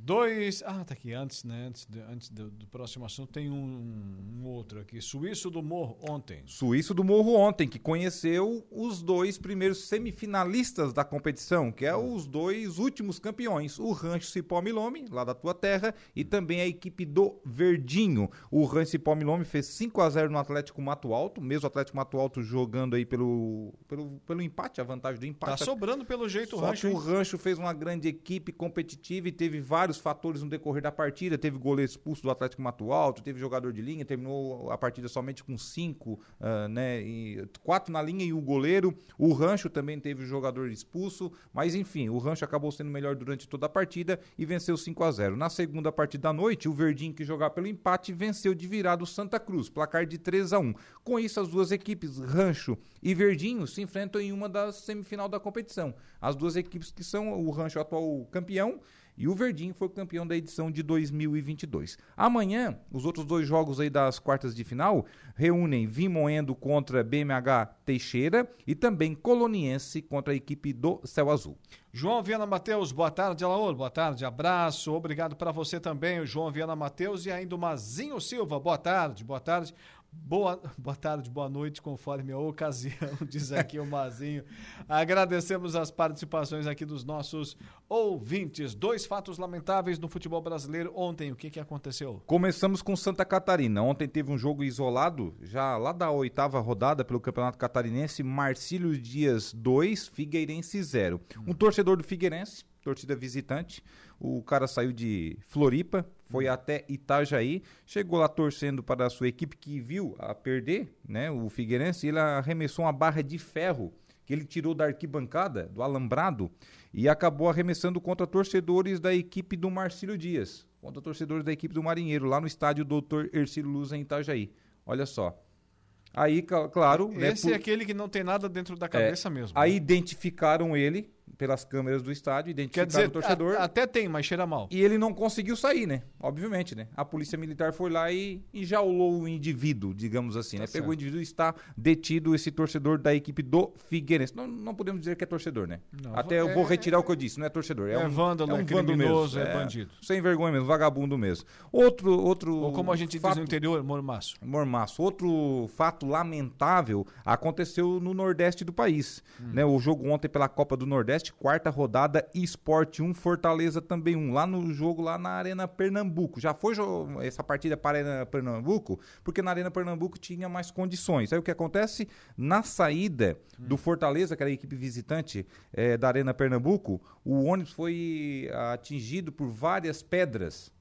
Speaker 1: Dois. Ah, tá aqui antes, né? Antes, de, antes do, do, próximo assunto, tem um, um, outro aqui. Suíço do Morro ontem.
Speaker 8: Suíço do Morro ontem, que conheceu os dois primeiros semifinalistas da competição, que é os dois últimos campeões, o Rancho Cipó Milome, lá da tua terra, e também a equipe do Verdinho. O Rancho Cipó Milome fez 5 a 0 no Atlético Mato Alto, mesmo o Atlético Mato Alto jogando aí pelo, pelo, pelo empate, a vantagem do empate.
Speaker 1: Tá sobrando pelo jeito
Speaker 8: Só
Speaker 1: o Rancho.
Speaker 8: Que o Rancho fez uma grande equipe competitiva e teve vários fatores no decorrer da partida. Teve goleiro expulso do Atlético Mato Alto, teve jogador de linha, terminou a partida somente com cinco, uh, né? E quatro na linha e o goleiro. O Rancho também teve jogador expulso, mas enfim, o Rancho acabou sendo melhor durante toda a partida e venceu 5 a 0 Na segunda partida da noite, o Verdinho, que jogava pelo empate, venceu de virado o Santa Cruz, placar de 3 a 1 Com isso, as duas equipes, Rancho e Verdinho, se enfrentam em uma das semifinal da competição. As duas equipes que são o Rancho atual campeão e o Verdinho foi campeão da edição de 2022. Amanhã, os outros dois jogos aí das quartas de final reúnem Vimoendo contra BMH Teixeira e também Coloniense contra a equipe do Céu Azul.
Speaker 1: João Viana Mateus, boa tarde, Alaor, boa tarde, abraço, obrigado para você também, o João Viana Mateus e ainda o Mazinho Silva, boa tarde, boa tarde. Boa, boa tarde, boa noite, conforme a ocasião, diz aqui o Mazinho. Agradecemos as participações aqui dos nossos ouvintes. Dois fatos lamentáveis no futebol brasileiro ontem. O que, que aconteceu?
Speaker 8: Começamos com Santa Catarina. Ontem teve um jogo isolado, já lá da oitava rodada pelo Campeonato Catarinense. Marcílio Dias 2, Figueirense 0. Um torcedor do Figueirense, torcida visitante. O cara saiu de Floripa, foi até Itajaí, chegou lá torcendo para a sua equipe que viu a perder, né, o Figueirense, ele arremessou uma barra de ferro que ele tirou da arquibancada, do alambrado, e acabou arremessando contra torcedores da equipe do Marcílio Dias, contra torcedores da equipe do Marinheiro, lá no estádio Doutor Ercílio Luz em Itajaí. Olha só. Aí, claro.
Speaker 1: Né, Esse né, por... é aquele que não tem nada dentro da cabeça
Speaker 8: é,
Speaker 1: mesmo.
Speaker 8: Aí né? identificaram ele pelas câmeras do estádio, identificaram Quer dizer, o torcedor.
Speaker 1: A, até tem, mas cheira mal.
Speaker 8: E ele não conseguiu sair, né? Obviamente, né? A polícia militar foi lá e, e jaulou o indivíduo, digamos assim, tá né? Certo. Pegou o indivíduo e está detido esse torcedor da equipe do Figueirense. Não, não podemos dizer que é torcedor, né? Não, Até é, eu vou retirar é, o que eu disse, não é torcedor. É,
Speaker 1: é
Speaker 8: um,
Speaker 1: vândalo, é um é criminoso, mesmo. é bandido.
Speaker 8: Sem vergonha mesmo, vagabundo mesmo. Outro, outro.
Speaker 1: Ou como a gente fato, diz no interior, mormaço.
Speaker 8: Mormaço. Outro fato lamentável aconteceu no Nordeste do país. Hum. Né? O jogo ontem pela Copa do Nordeste, quarta rodada rodada Esporte 1, Fortaleza também 1, lá no jogo lá na Arena Pernambuco. Já foi essa partida para a Arena Pernambuco, porque na Arena Pernambuco tinha mais condições. Aí o que acontece? Na saída do Fortaleza, que era a equipe visitante é, da Arena Pernambuco, o ônibus foi atingido por várias pedras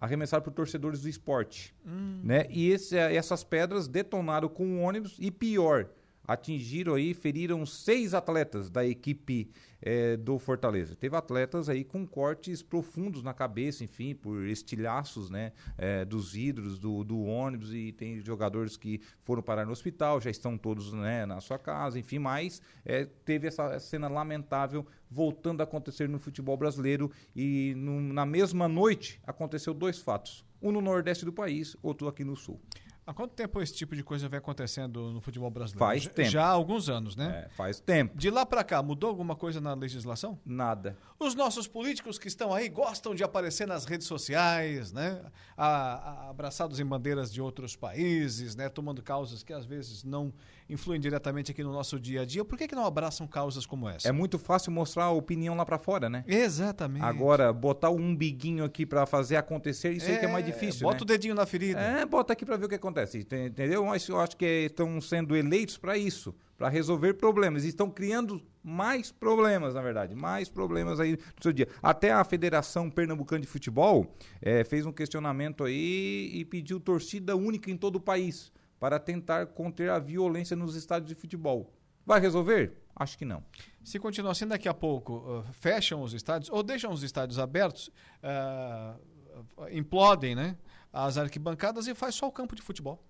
Speaker 8: arremessado por torcedores do esporte. Hum. Né? E esse, essas pedras detonaram com o ônibus e pior, atingiram aí, feriram seis atletas da equipe é, do Fortaleza. Teve atletas aí com cortes profundos na cabeça, enfim, por estilhaços, né, é, dos vidros do, do, ônibus e tem jogadores que foram parar no hospital, já estão todos, né, na sua casa, enfim, mas é, teve essa cena lamentável voltando a acontecer no futebol brasileiro e no, na mesma noite aconteceu dois fatos, um no nordeste do país, outro aqui no sul.
Speaker 1: Há quanto tempo esse tipo de coisa vem acontecendo no futebol brasileiro?
Speaker 8: Faz
Speaker 1: já,
Speaker 8: tempo.
Speaker 1: Já há alguns anos, né?
Speaker 8: É, faz tempo.
Speaker 1: De lá para cá, mudou alguma coisa na legislação?
Speaker 8: Nada.
Speaker 1: Os nossos políticos que estão aí gostam de aparecer nas redes sociais, né? A, a, abraçados em bandeiras de outros países, né? Tomando causas que às vezes não influem diretamente aqui no nosso dia a dia. Por que, que não abraçam causas como essa?
Speaker 8: É muito fácil mostrar a opinião lá para fora, né?
Speaker 1: Exatamente.
Speaker 8: Agora, botar o umbiguinho aqui para fazer acontecer, isso é, aí que é mais difícil,
Speaker 1: Bota
Speaker 8: né?
Speaker 1: o dedinho na ferida.
Speaker 8: É, bota aqui para ver o que acontece entendeu? Mas eu acho que estão sendo eleitos para isso, para resolver problemas. E estão criando mais problemas, na verdade, mais problemas aí no seu dia. Até a Federação Pernambucana de Futebol é, fez um questionamento aí e pediu torcida única em todo o país para tentar conter a violência nos estádios de futebol. Vai resolver? Acho que não.
Speaker 1: Se continuar assim, daqui a pouco uh, fecham os estádios ou deixam os estádios abertos, uh, implodem né, as arquibancadas e faz só o campo de futebol.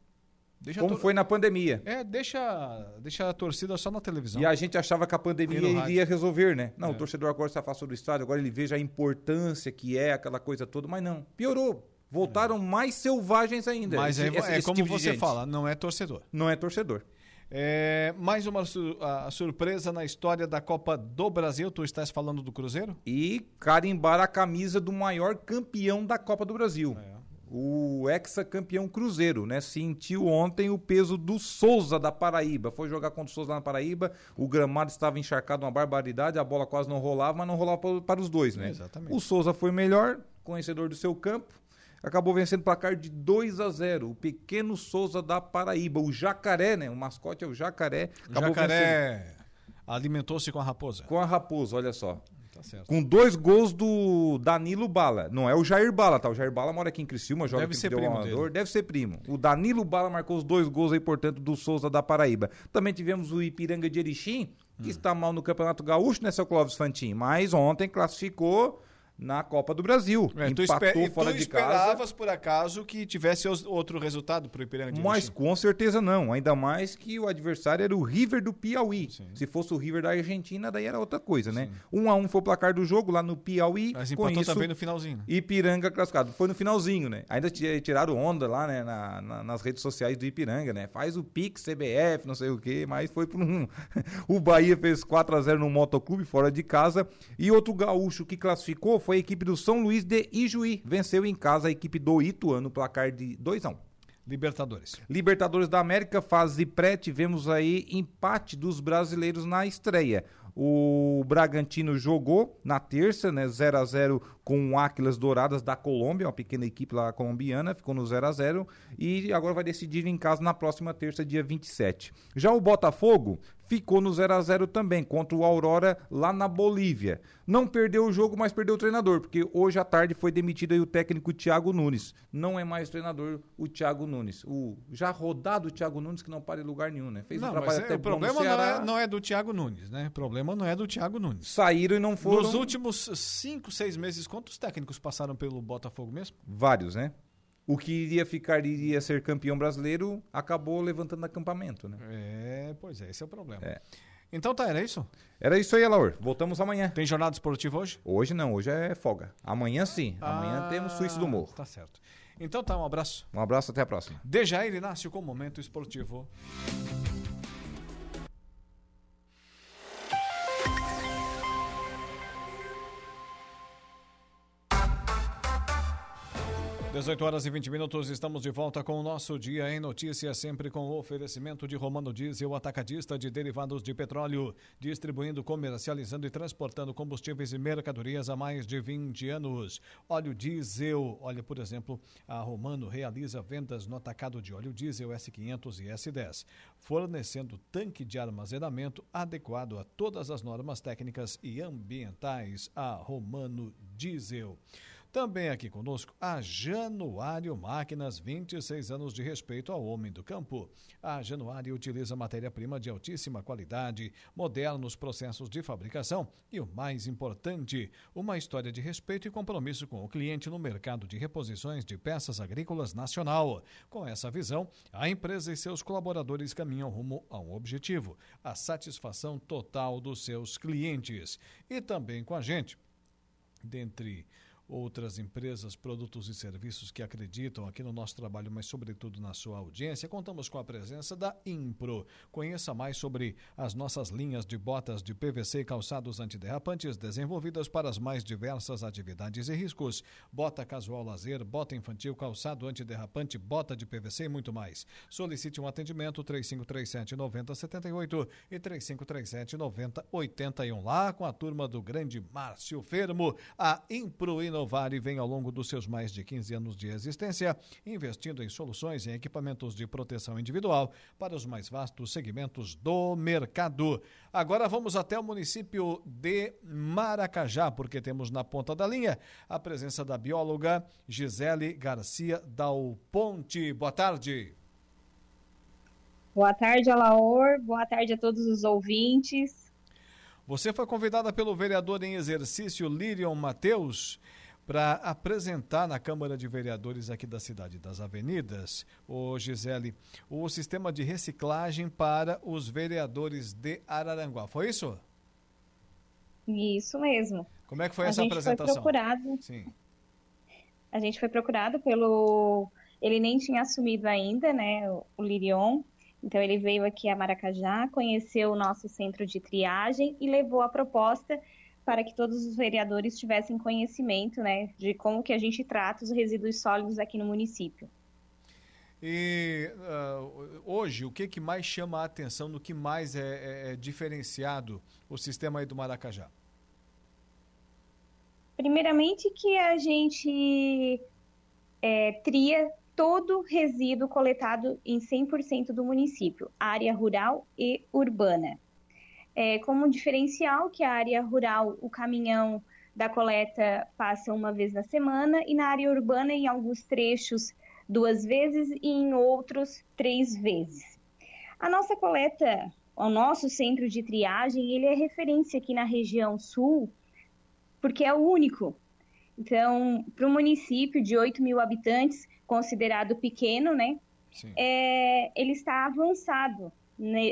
Speaker 8: Deixa Como foi na pandemia.
Speaker 1: É, deixa, deixa a torcida só na televisão.
Speaker 8: E a gente achava que a pandemia iria resolver, né? Não, é. o torcedor agora se afastou do estádio, agora ele veja a importância que é aquela coisa toda, mas não, piorou. Voltaram mais selvagens ainda.
Speaker 1: Mas esse, é, esse, é esse como tipo você fala, não é torcedor.
Speaker 8: Não é torcedor.
Speaker 1: É, mais uma su surpresa na história da Copa do Brasil. Tu estás falando do Cruzeiro?
Speaker 8: E carimbar a camisa do maior campeão da Copa do Brasil. É o ex-campeão Cruzeiro, né? Sentiu ontem o peso do Souza da Paraíba. Foi jogar contra o Souza na Paraíba, o gramado estava encharcado uma barbaridade, a bola quase não rolava, mas não rolava para os dois, né?
Speaker 1: Exatamente.
Speaker 8: O Souza foi melhor, conhecedor do seu campo, acabou vencendo o placar de 2 a 0. O pequeno Souza da Paraíba, o jacaré, né? O mascote é o jacaré.
Speaker 1: O jacaré alimentou-se com a raposa.
Speaker 8: Com a raposa, olha só. Tá com dois gols do Danilo Bala. Não é o Jair Bala, tá? O Jair Bala mora aqui em Criciúma, joga
Speaker 1: Deve ser primo
Speaker 8: amador. Deve ser primo. O Danilo Bala marcou os dois gols aí, portanto, do Souza da Paraíba. Também tivemos o Ipiranga de Erechim, que hum. está mal no Campeonato Gaúcho, né, seu Clóvis Fantin? Mas ontem classificou na Copa do Brasil.
Speaker 1: É, Empatou tu fora tu de casa. esperavas, por acaso, que tivesse outro resultado para o Ipiranga de
Speaker 8: Mas com certeza não. Ainda mais que o adversário era o River do Piauí. Sim. Se fosse o River da Argentina, daí era outra coisa, né? Sim. Um a um foi o placar do jogo lá no Piauí.
Speaker 1: Mas empatou isso, também no finalzinho.
Speaker 8: Ipiranga classificado. Foi no finalzinho, né? Ainda tiraram onda lá, né? Na, na, nas redes sociais do Ipiranga, né? Faz o Pix, CBF, não sei o quê, mas foi por um... o Bahia fez 4 a 0 no Motoclube, fora de casa. E outro gaúcho que classificou foi a equipe do São Luís de Ijuí. Venceu em casa a equipe do Ituano, no placar de 2 a 1
Speaker 1: Libertadores.
Speaker 8: Libertadores da América, fase pré, tivemos aí empate dos brasileiros na estreia. O Bragantino jogou na terça, né, 0 a 0 com o Áquilas Douradas da Colômbia, uma pequena equipe lá colombiana, ficou no 0 a 0 e agora vai decidir em casa na próxima terça, dia 27. Já o Botafogo ficou no 0 a 0 também contra o Aurora lá na Bolívia. Não perdeu o jogo, mas perdeu o treinador, porque hoje à tarde foi demitido o técnico Thiago Nunes. Não é mais treinador o Thiago Nunes. O já rodado Thiago Nunes que não para em lugar nenhum, né?
Speaker 1: Fez não, um trabalho até é, o problema não é, não é, do Thiago Nunes, né? O problema não é do Thiago Nunes.
Speaker 8: Saíram e não foram.
Speaker 1: Nos últimos cinco, seis meses, quantos técnicos passaram pelo Botafogo mesmo?
Speaker 8: Vários, né? O que iria ficar iria ser campeão brasileiro acabou levantando acampamento, né?
Speaker 1: É, pois é, esse é o problema. É. Então tá, era isso?
Speaker 8: Era isso aí, Laur. Voltamos amanhã.
Speaker 1: Tem jornada esportiva hoje?
Speaker 8: Hoje não, hoje é folga. Amanhã sim. Ah, amanhã temos Suíço do Morro.
Speaker 1: Tá certo. Então tá, um abraço.
Speaker 8: Um abraço, até a próxima.
Speaker 1: Dejair Inácio com o Momento Esportivo. 18 horas e 20 minutos, estamos de volta com o nosso Dia em Notícias, sempre com o oferecimento de Romano Diesel, atacadista de derivados de petróleo, distribuindo, comercializando e transportando combustíveis e mercadorias há mais de 20 anos. Óleo diesel, olha, por exemplo, a Romano realiza vendas no atacado de óleo diesel S500 e S10, fornecendo tanque de armazenamento adequado a todas as normas técnicas e ambientais. A Romano Diesel. Também aqui conosco a Januário Máquinas, 26 anos de respeito ao homem do campo. A Januário utiliza matéria-prima de altíssima qualidade, modernos processos de fabricação e o mais importante, uma história de respeito e compromisso com o cliente no mercado de reposições de peças agrícolas nacional. Com essa visão, a empresa e seus colaboradores caminham rumo a um objetivo: a satisfação total dos seus clientes. E também com a gente, dentre outras empresas, produtos e serviços que acreditam aqui no nosso trabalho, mas sobretudo na sua audiência, contamos com a presença da Impro. Conheça mais sobre as nossas linhas de botas de PVC e calçados antiderrapantes desenvolvidas para as mais diversas atividades e riscos. Bota casual lazer, bota infantil, calçado antiderrapante, bota de PVC e muito mais. Solicite um atendimento 3537 9078 e 3537 9081 lá com a turma do grande Márcio Fermo, a Impro Inovação Inovare vem ao longo dos seus mais de 15 anos de existência investindo em soluções e equipamentos de proteção individual para os mais vastos segmentos do mercado. Agora vamos até o município de Maracajá, porque temos na ponta da linha a presença da bióloga Gisele Garcia Dal Ponte. Boa tarde.
Speaker 9: Boa tarde, Alaor. Boa tarde a todos os ouvintes.
Speaker 1: Você foi convidada pelo vereador em exercício Lirion Mateus para apresentar na Câmara de Vereadores aqui da cidade das Avenidas, o Gisele, o sistema de reciclagem para os vereadores de Araranguá. Foi isso?
Speaker 9: Isso mesmo.
Speaker 1: Como é que foi a essa apresentação?
Speaker 9: Foi procurado. Sim. A gente foi procurado pelo. Ele nem tinha assumido ainda, né, o Lirion, então, ele veio aqui a Maracajá, conheceu o nosso centro de triagem e levou a proposta para que todos os vereadores tivessem conhecimento né, de como que a gente trata os resíduos sólidos aqui no município.
Speaker 1: E uh, hoje, o que, que mais chama a atenção, do que mais é, é, é diferenciado o sistema aí do Maracajá?
Speaker 9: Primeiramente que a gente é, tria todo resíduo coletado em 100% do município, área rural e urbana. É, como diferencial que a área rural, o caminhão da coleta passa uma vez na semana e na área urbana, em alguns trechos, duas vezes e em outros, três vezes. A nossa coleta, o nosso centro de triagem, ele é referência aqui na região sul, porque é o único. Então, para um município de 8 mil habitantes, considerado pequeno, né? É, ele está avançado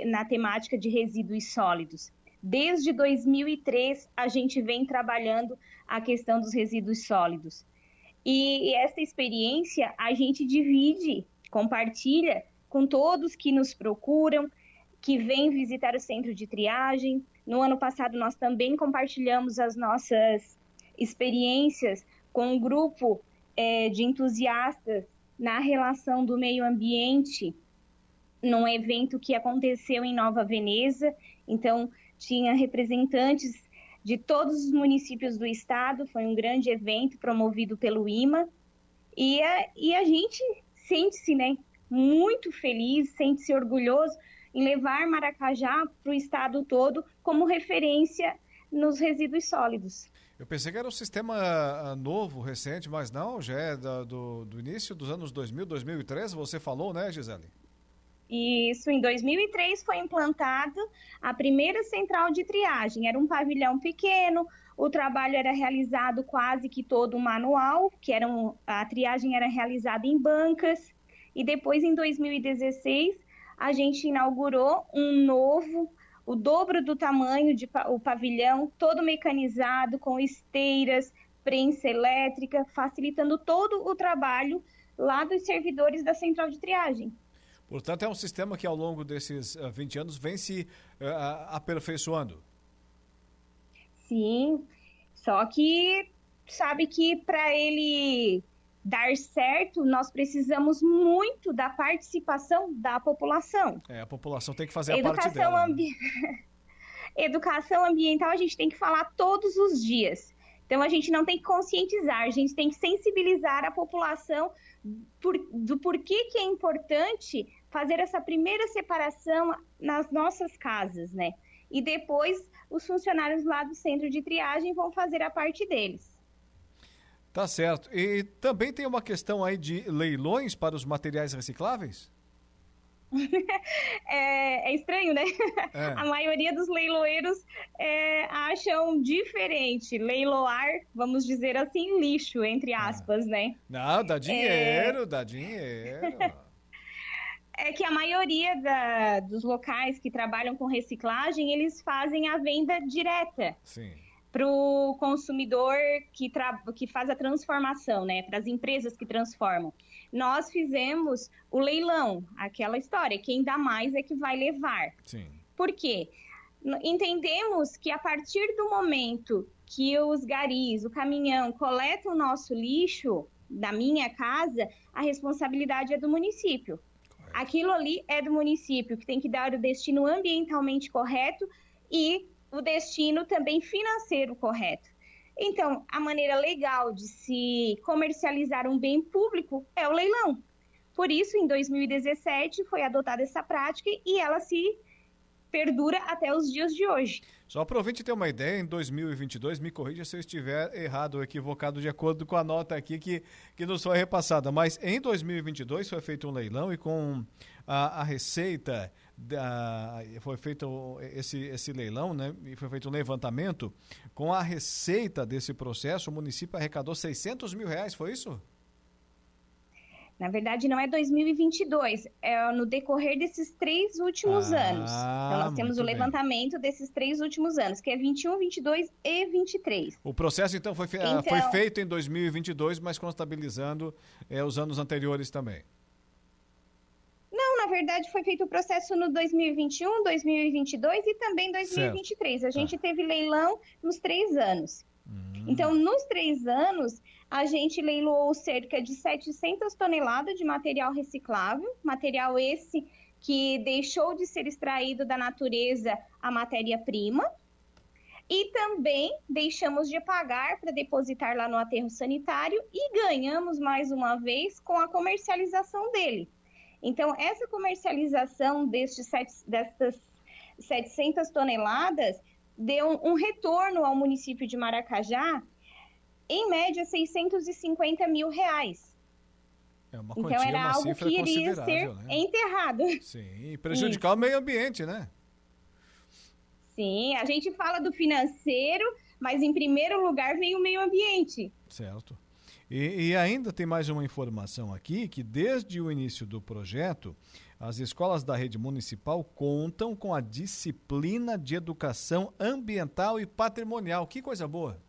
Speaker 9: na temática de resíduos sólidos. Desde 2003, a gente vem trabalhando a questão dos resíduos sólidos. E, e essa experiência a gente divide, compartilha com todos que nos procuram, que vêm visitar o centro de triagem. No ano passado, nós também compartilhamos as nossas experiências com um grupo é, de entusiastas na relação do meio ambiente num evento que aconteceu em Nova Veneza. Então, tinha representantes de todos os municípios do estado. Foi um grande evento promovido pelo IMA. E a, e a gente sente-se né, muito feliz, sente-se orgulhoso em levar Maracajá para o estado todo como referência nos resíduos sólidos.
Speaker 1: Eu pensei que era um sistema ah, novo, recente, mas não, já é do, do início dos anos 2000, 2003, você falou, né, Gisele?
Speaker 9: Isso, em 2003 foi implantado a primeira central de triagem. Era um pavilhão pequeno, o trabalho era realizado quase que todo manual, que era um, a triagem era realizada em bancas. E depois, em 2016, a gente inaugurou um novo o dobro do tamanho de o pavilhão, todo mecanizado, com esteiras, prensa elétrica, facilitando todo o trabalho lá dos servidores da central de triagem.
Speaker 1: Portanto, é um sistema que ao longo desses uh, eh, 20 anos vem se uh, aperfeiçoando.
Speaker 9: Sim, só que sabe que para ele dar certo, nós precisamos muito da participação da população.
Speaker 1: É, a população tem que fazer a parte dela. Né? Ambi...
Speaker 9: Educação ambiental a gente tem que falar todos os dias. Então a gente não tem que conscientizar, a gente tem que sensibilizar a população por, do porquê que é importante fazer essa primeira separação nas nossas casas, né? E depois os funcionários lá do centro de triagem vão fazer a parte deles.
Speaker 1: Tá certo. E também tem uma questão aí de leilões para os materiais recicláveis?
Speaker 9: é, é, estranho, né? É. A maioria dos leiloeiros é, acham diferente leiloar, vamos dizer assim, lixo, entre ah. aspas, né?
Speaker 1: Não, dá dinheiro, dá dinheiro.
Speaker 9: é que a maioria da, dos locais que trabalham com reciclagem, eles fazem a venda direta.
Speaker 1: Sim
Speaker 9: para o consumidor que, que faz a transformação, né? Para as empresas que transformam. Nós fizemos o leilão, aquela história, quem dá mais é que vai levar.
Speaker 1: Sim.
Speaker 9: Por quê? Entendemos que a partir do momento que os garis, o caminhão, coletam o nosso lixo da minha casa, a responsabilidade é do município. Aquilo ali é do município, que tem que dar o destino ambientalmente correto e o destino também financeiro correto. Então, a maneira legal de se comercializar um bem público é o leilão. Por isso, em 2017, foi adotada essa prática e ela se perdura até os dias de hoje.
Speaker 1: Só ouvinte ter uma ideia, em 2022, me corrija se eu estiver errado ou equivocado de acordo com a nota aqui que, que nos foi repassada, mas em 2022 foi feito um leilão e com a, a receita, da, foi feito esse, esse leilão, né, e foi feito um levantamento, com a receita desse processo, o município arrecadou 600 mil reais, foi isso?
Speaker 9: Na verdade, não é 2022, é no decorrer desses três últimos
Speaker 1: Ah,
Speaker 9: anos. Então, nós temos o
Speaker 1: muito bem.
Speaker 9: levantamento desses três últimos anos, que é 21, 22 e 23.
Speaker 1: O processo, então, foi, fe-
Speaker 9: Então-
Speaker 1: foi feito em 2022, mas contabilizando eh, os anos anteriores também.
Speaker 9: Não, na verdade, foi feito o processo no 2021, 2022 e também 2023. A gente teve leilão nos três anos. Então, nos três anos, a gente leiloou cerca de 700 toneladas de material reciclável, material esse que deixou de ser extraído da natureza a matéria-prima. E também deixamos de pagar para depositar lá no aterro sanitário e ganhamos mais uma vez com a comercialização dele. Então, essa comercialização destes sete, dessas 700 toneladas deu um, retorno ao município de Maracajá, em média, 650 mil reais.
Speaker 1: É uma
Speaker 9: Então,
Speaker 1: quantia,
Speaker 9: era
Speaker 1: uma
Speaker 9: algo que iria ser
Speaker 1: né?
Speaker 9: enterrado.
Speaker 1: Sim, e prejudicar o meio ambiente, né?
Speaker 9: Sim, a gente fala do financeiro, mas em primeiro lugar vem o meio ambiente.
Speaker 1: Certo. E, e ainda tem mais uma informação aqui, que desde o início do projeto, as escolas da rede municipal contam com a disciplina de educação ambiental e patrimonial. Que coisa boa!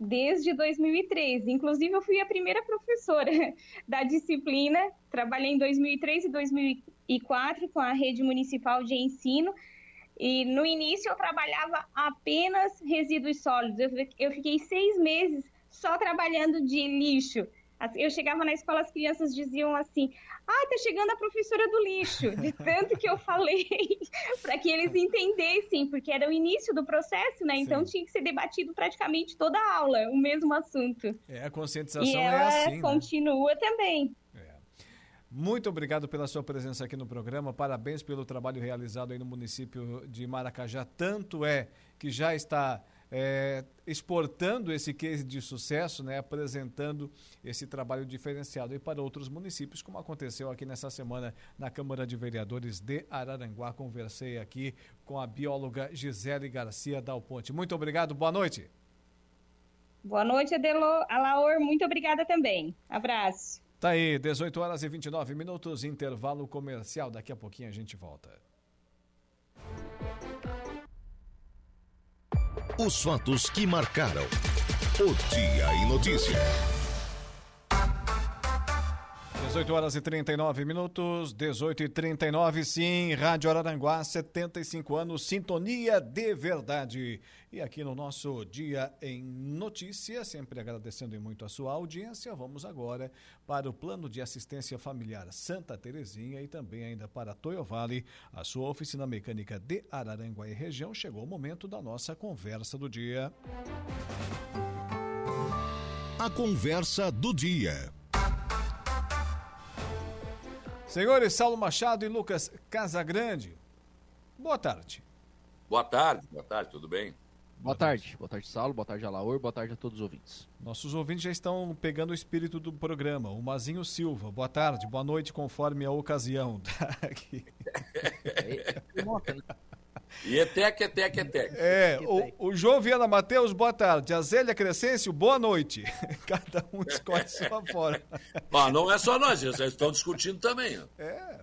Speaker 9: desde 2013. Inclusive, eu fui a primeira professora da disciplina, trabalhei em 2003 e 2004 com a rede municipal de ensino. E no início eu trabalhava apenas resíduos sólidos. Eu fiquei seis meses só trabalhando de lixo. Assim, Eu chegava na escola, as crianças diziam assim: Ah, tá chegando a professora do lixo. De tanto que eu falei para que eles entendessem, porque era o início do processo, né? Então
Speaker 1: Sim.
Speaker 9: tinha que ser debatido praticamente toda a aula, o mesmo assunto.
Speaker 1: É, a conscientização
Speaker 9: E
Speaker 1: é
Speaker 9: ela
Speaker 1: assim, né?
Speaker 9: continua também.
Speaker 1: Muito obrigado pela sua presença aqui no programa. Parabéns pelo trabalho realizado aí no município de Maracajá. Tanto é que já está é, exportando esse case de sucesso, né, apresentando esse trabalho diferenciado aí para outros municípios, como aconteceu aqui nessa semana na Câmara de Vereadores de Araranguá. Conversei aqui com a bióloga Gisele Garcia Dal Ponte. Muito obrigado, boa noite.
Speaker 9: Boa noite, Adelo, Alaor. Muito obrigada também. Abraço.
Speaker 1: Tá aí, 18 horas e 29 minutos, intervalo comercial. Daqui a pouquinho a gente volta.
Speaker 5: Os fatos que marcaram o Dia em Notícia.
Speaker 1: 18 horas e 39 minutos, 18 e 39, sim, Rádio Araranguá, 75 anos, sintonia de verdade. E aqui no nosso Dia em Notícia, sempre agradecendo muito a sua audiência, vamos agora para o Plano de Assistência Familiar Santa Terezinha e também ainda para Toyo Vale, a sua oficina mecânica de Araranguá e região. Chegou o momento da nossa conversa do dia.
Speaker 5: A conversa do dia.
Speaker 1: Senhores Saulo Machado e Lucas Casagrande, boa tarde.
Speaker 10: Boa tarde, boa tarde, tudo bem?
Speaker 11: Boa tarde. Boa tarde, Saulo. Boa tarde, Alaor. Boa tarde a todos os ouvintes.
Speaker 1: Nossos ouvintes já estão pegando o espírito do programa. O Mazinho Silva, boa tarde, boa noite, conforme a ocasião. Tá aqui.
Speaker 10: E etec, etec, etec.
Speaker 1: É, o, o João Viana Matheus, boa tarde. A Zélia Crescêncio, boa noite. Cada um escolhe sua forma.
Speaker 10: Mas não é só nós, vocês estão discutindo também. ó.
Speaker 1: É.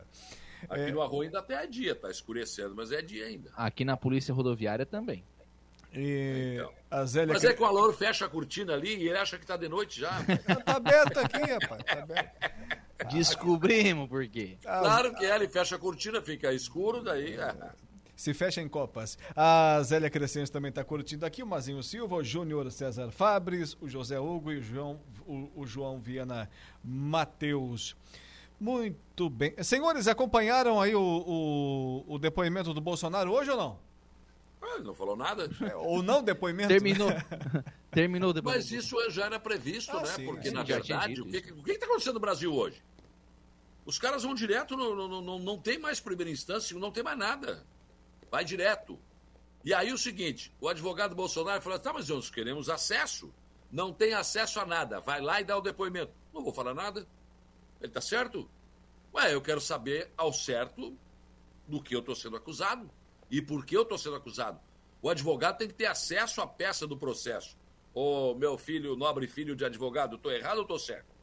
Speaker 10: Aqui
Speaker 1: É.
Speaker 10: no Arroio ainda até é dia, tá escurecendo, mas é dia ainda.
Speaker 11: Aqui na Polícia Rodoviária também.
Speaker 1: E a Zélia
Speaker 10: Mas é que o Alaor fecha a cortina ali e ele acha que tá de noite já.
Speaker 1: Tá aberto aqui, rapaz. Tá aberto.
Speaker 11: Descobrimos por quê.
Speaker 10: Claro que é, ele fecha a cortina, fica escuro, daí. é.
Speaker 1: Se fecha em copas. A Zélia Crescente também está curtindo aqui. O Mazinho Silva, o Júnior César Fabres, o José Hugo e o João, o, o João Viana Matheus. Muito bem. Senhores, acompanharam aí o, o, o depoimento do Bolsonaro hoje ou não?
Speaker 10: Ah, ele não falou nada.
Speaker 1: É, ou não depoimento.
Speaker 11: Terminou.
Speaker 1: né?
Speaker 11: Terminou depois.
Speaker 10: Mas isso já era previsto,
Speaker 1: Ah,
Speaker 10: né?
Speaker 1: sim,
Speaker 10: Porque,
Speaker 1: sim,
Speaker 10: na verdade, o o que está acontecendo no Brasil hoje? Os caras vão direto, no, no- no- não tem mais primeira instância, não tem mais nada. Vai direto. E aí o seguinte, o advogado Bolsonaro falou, tá, mas nós queremos acesso. Não tem acesso a nada. Vai lá e dá o depoimento. Não vou falar nada. Ele tá certo? Ué, eu quero saber ao certo do que eu estou sendo acusado e por que eu estou sendo acusado. O advogado tem que ter acesso à peça do processo. Ô, meu filho, nobre filho de advogado, estou errado ou estou certo?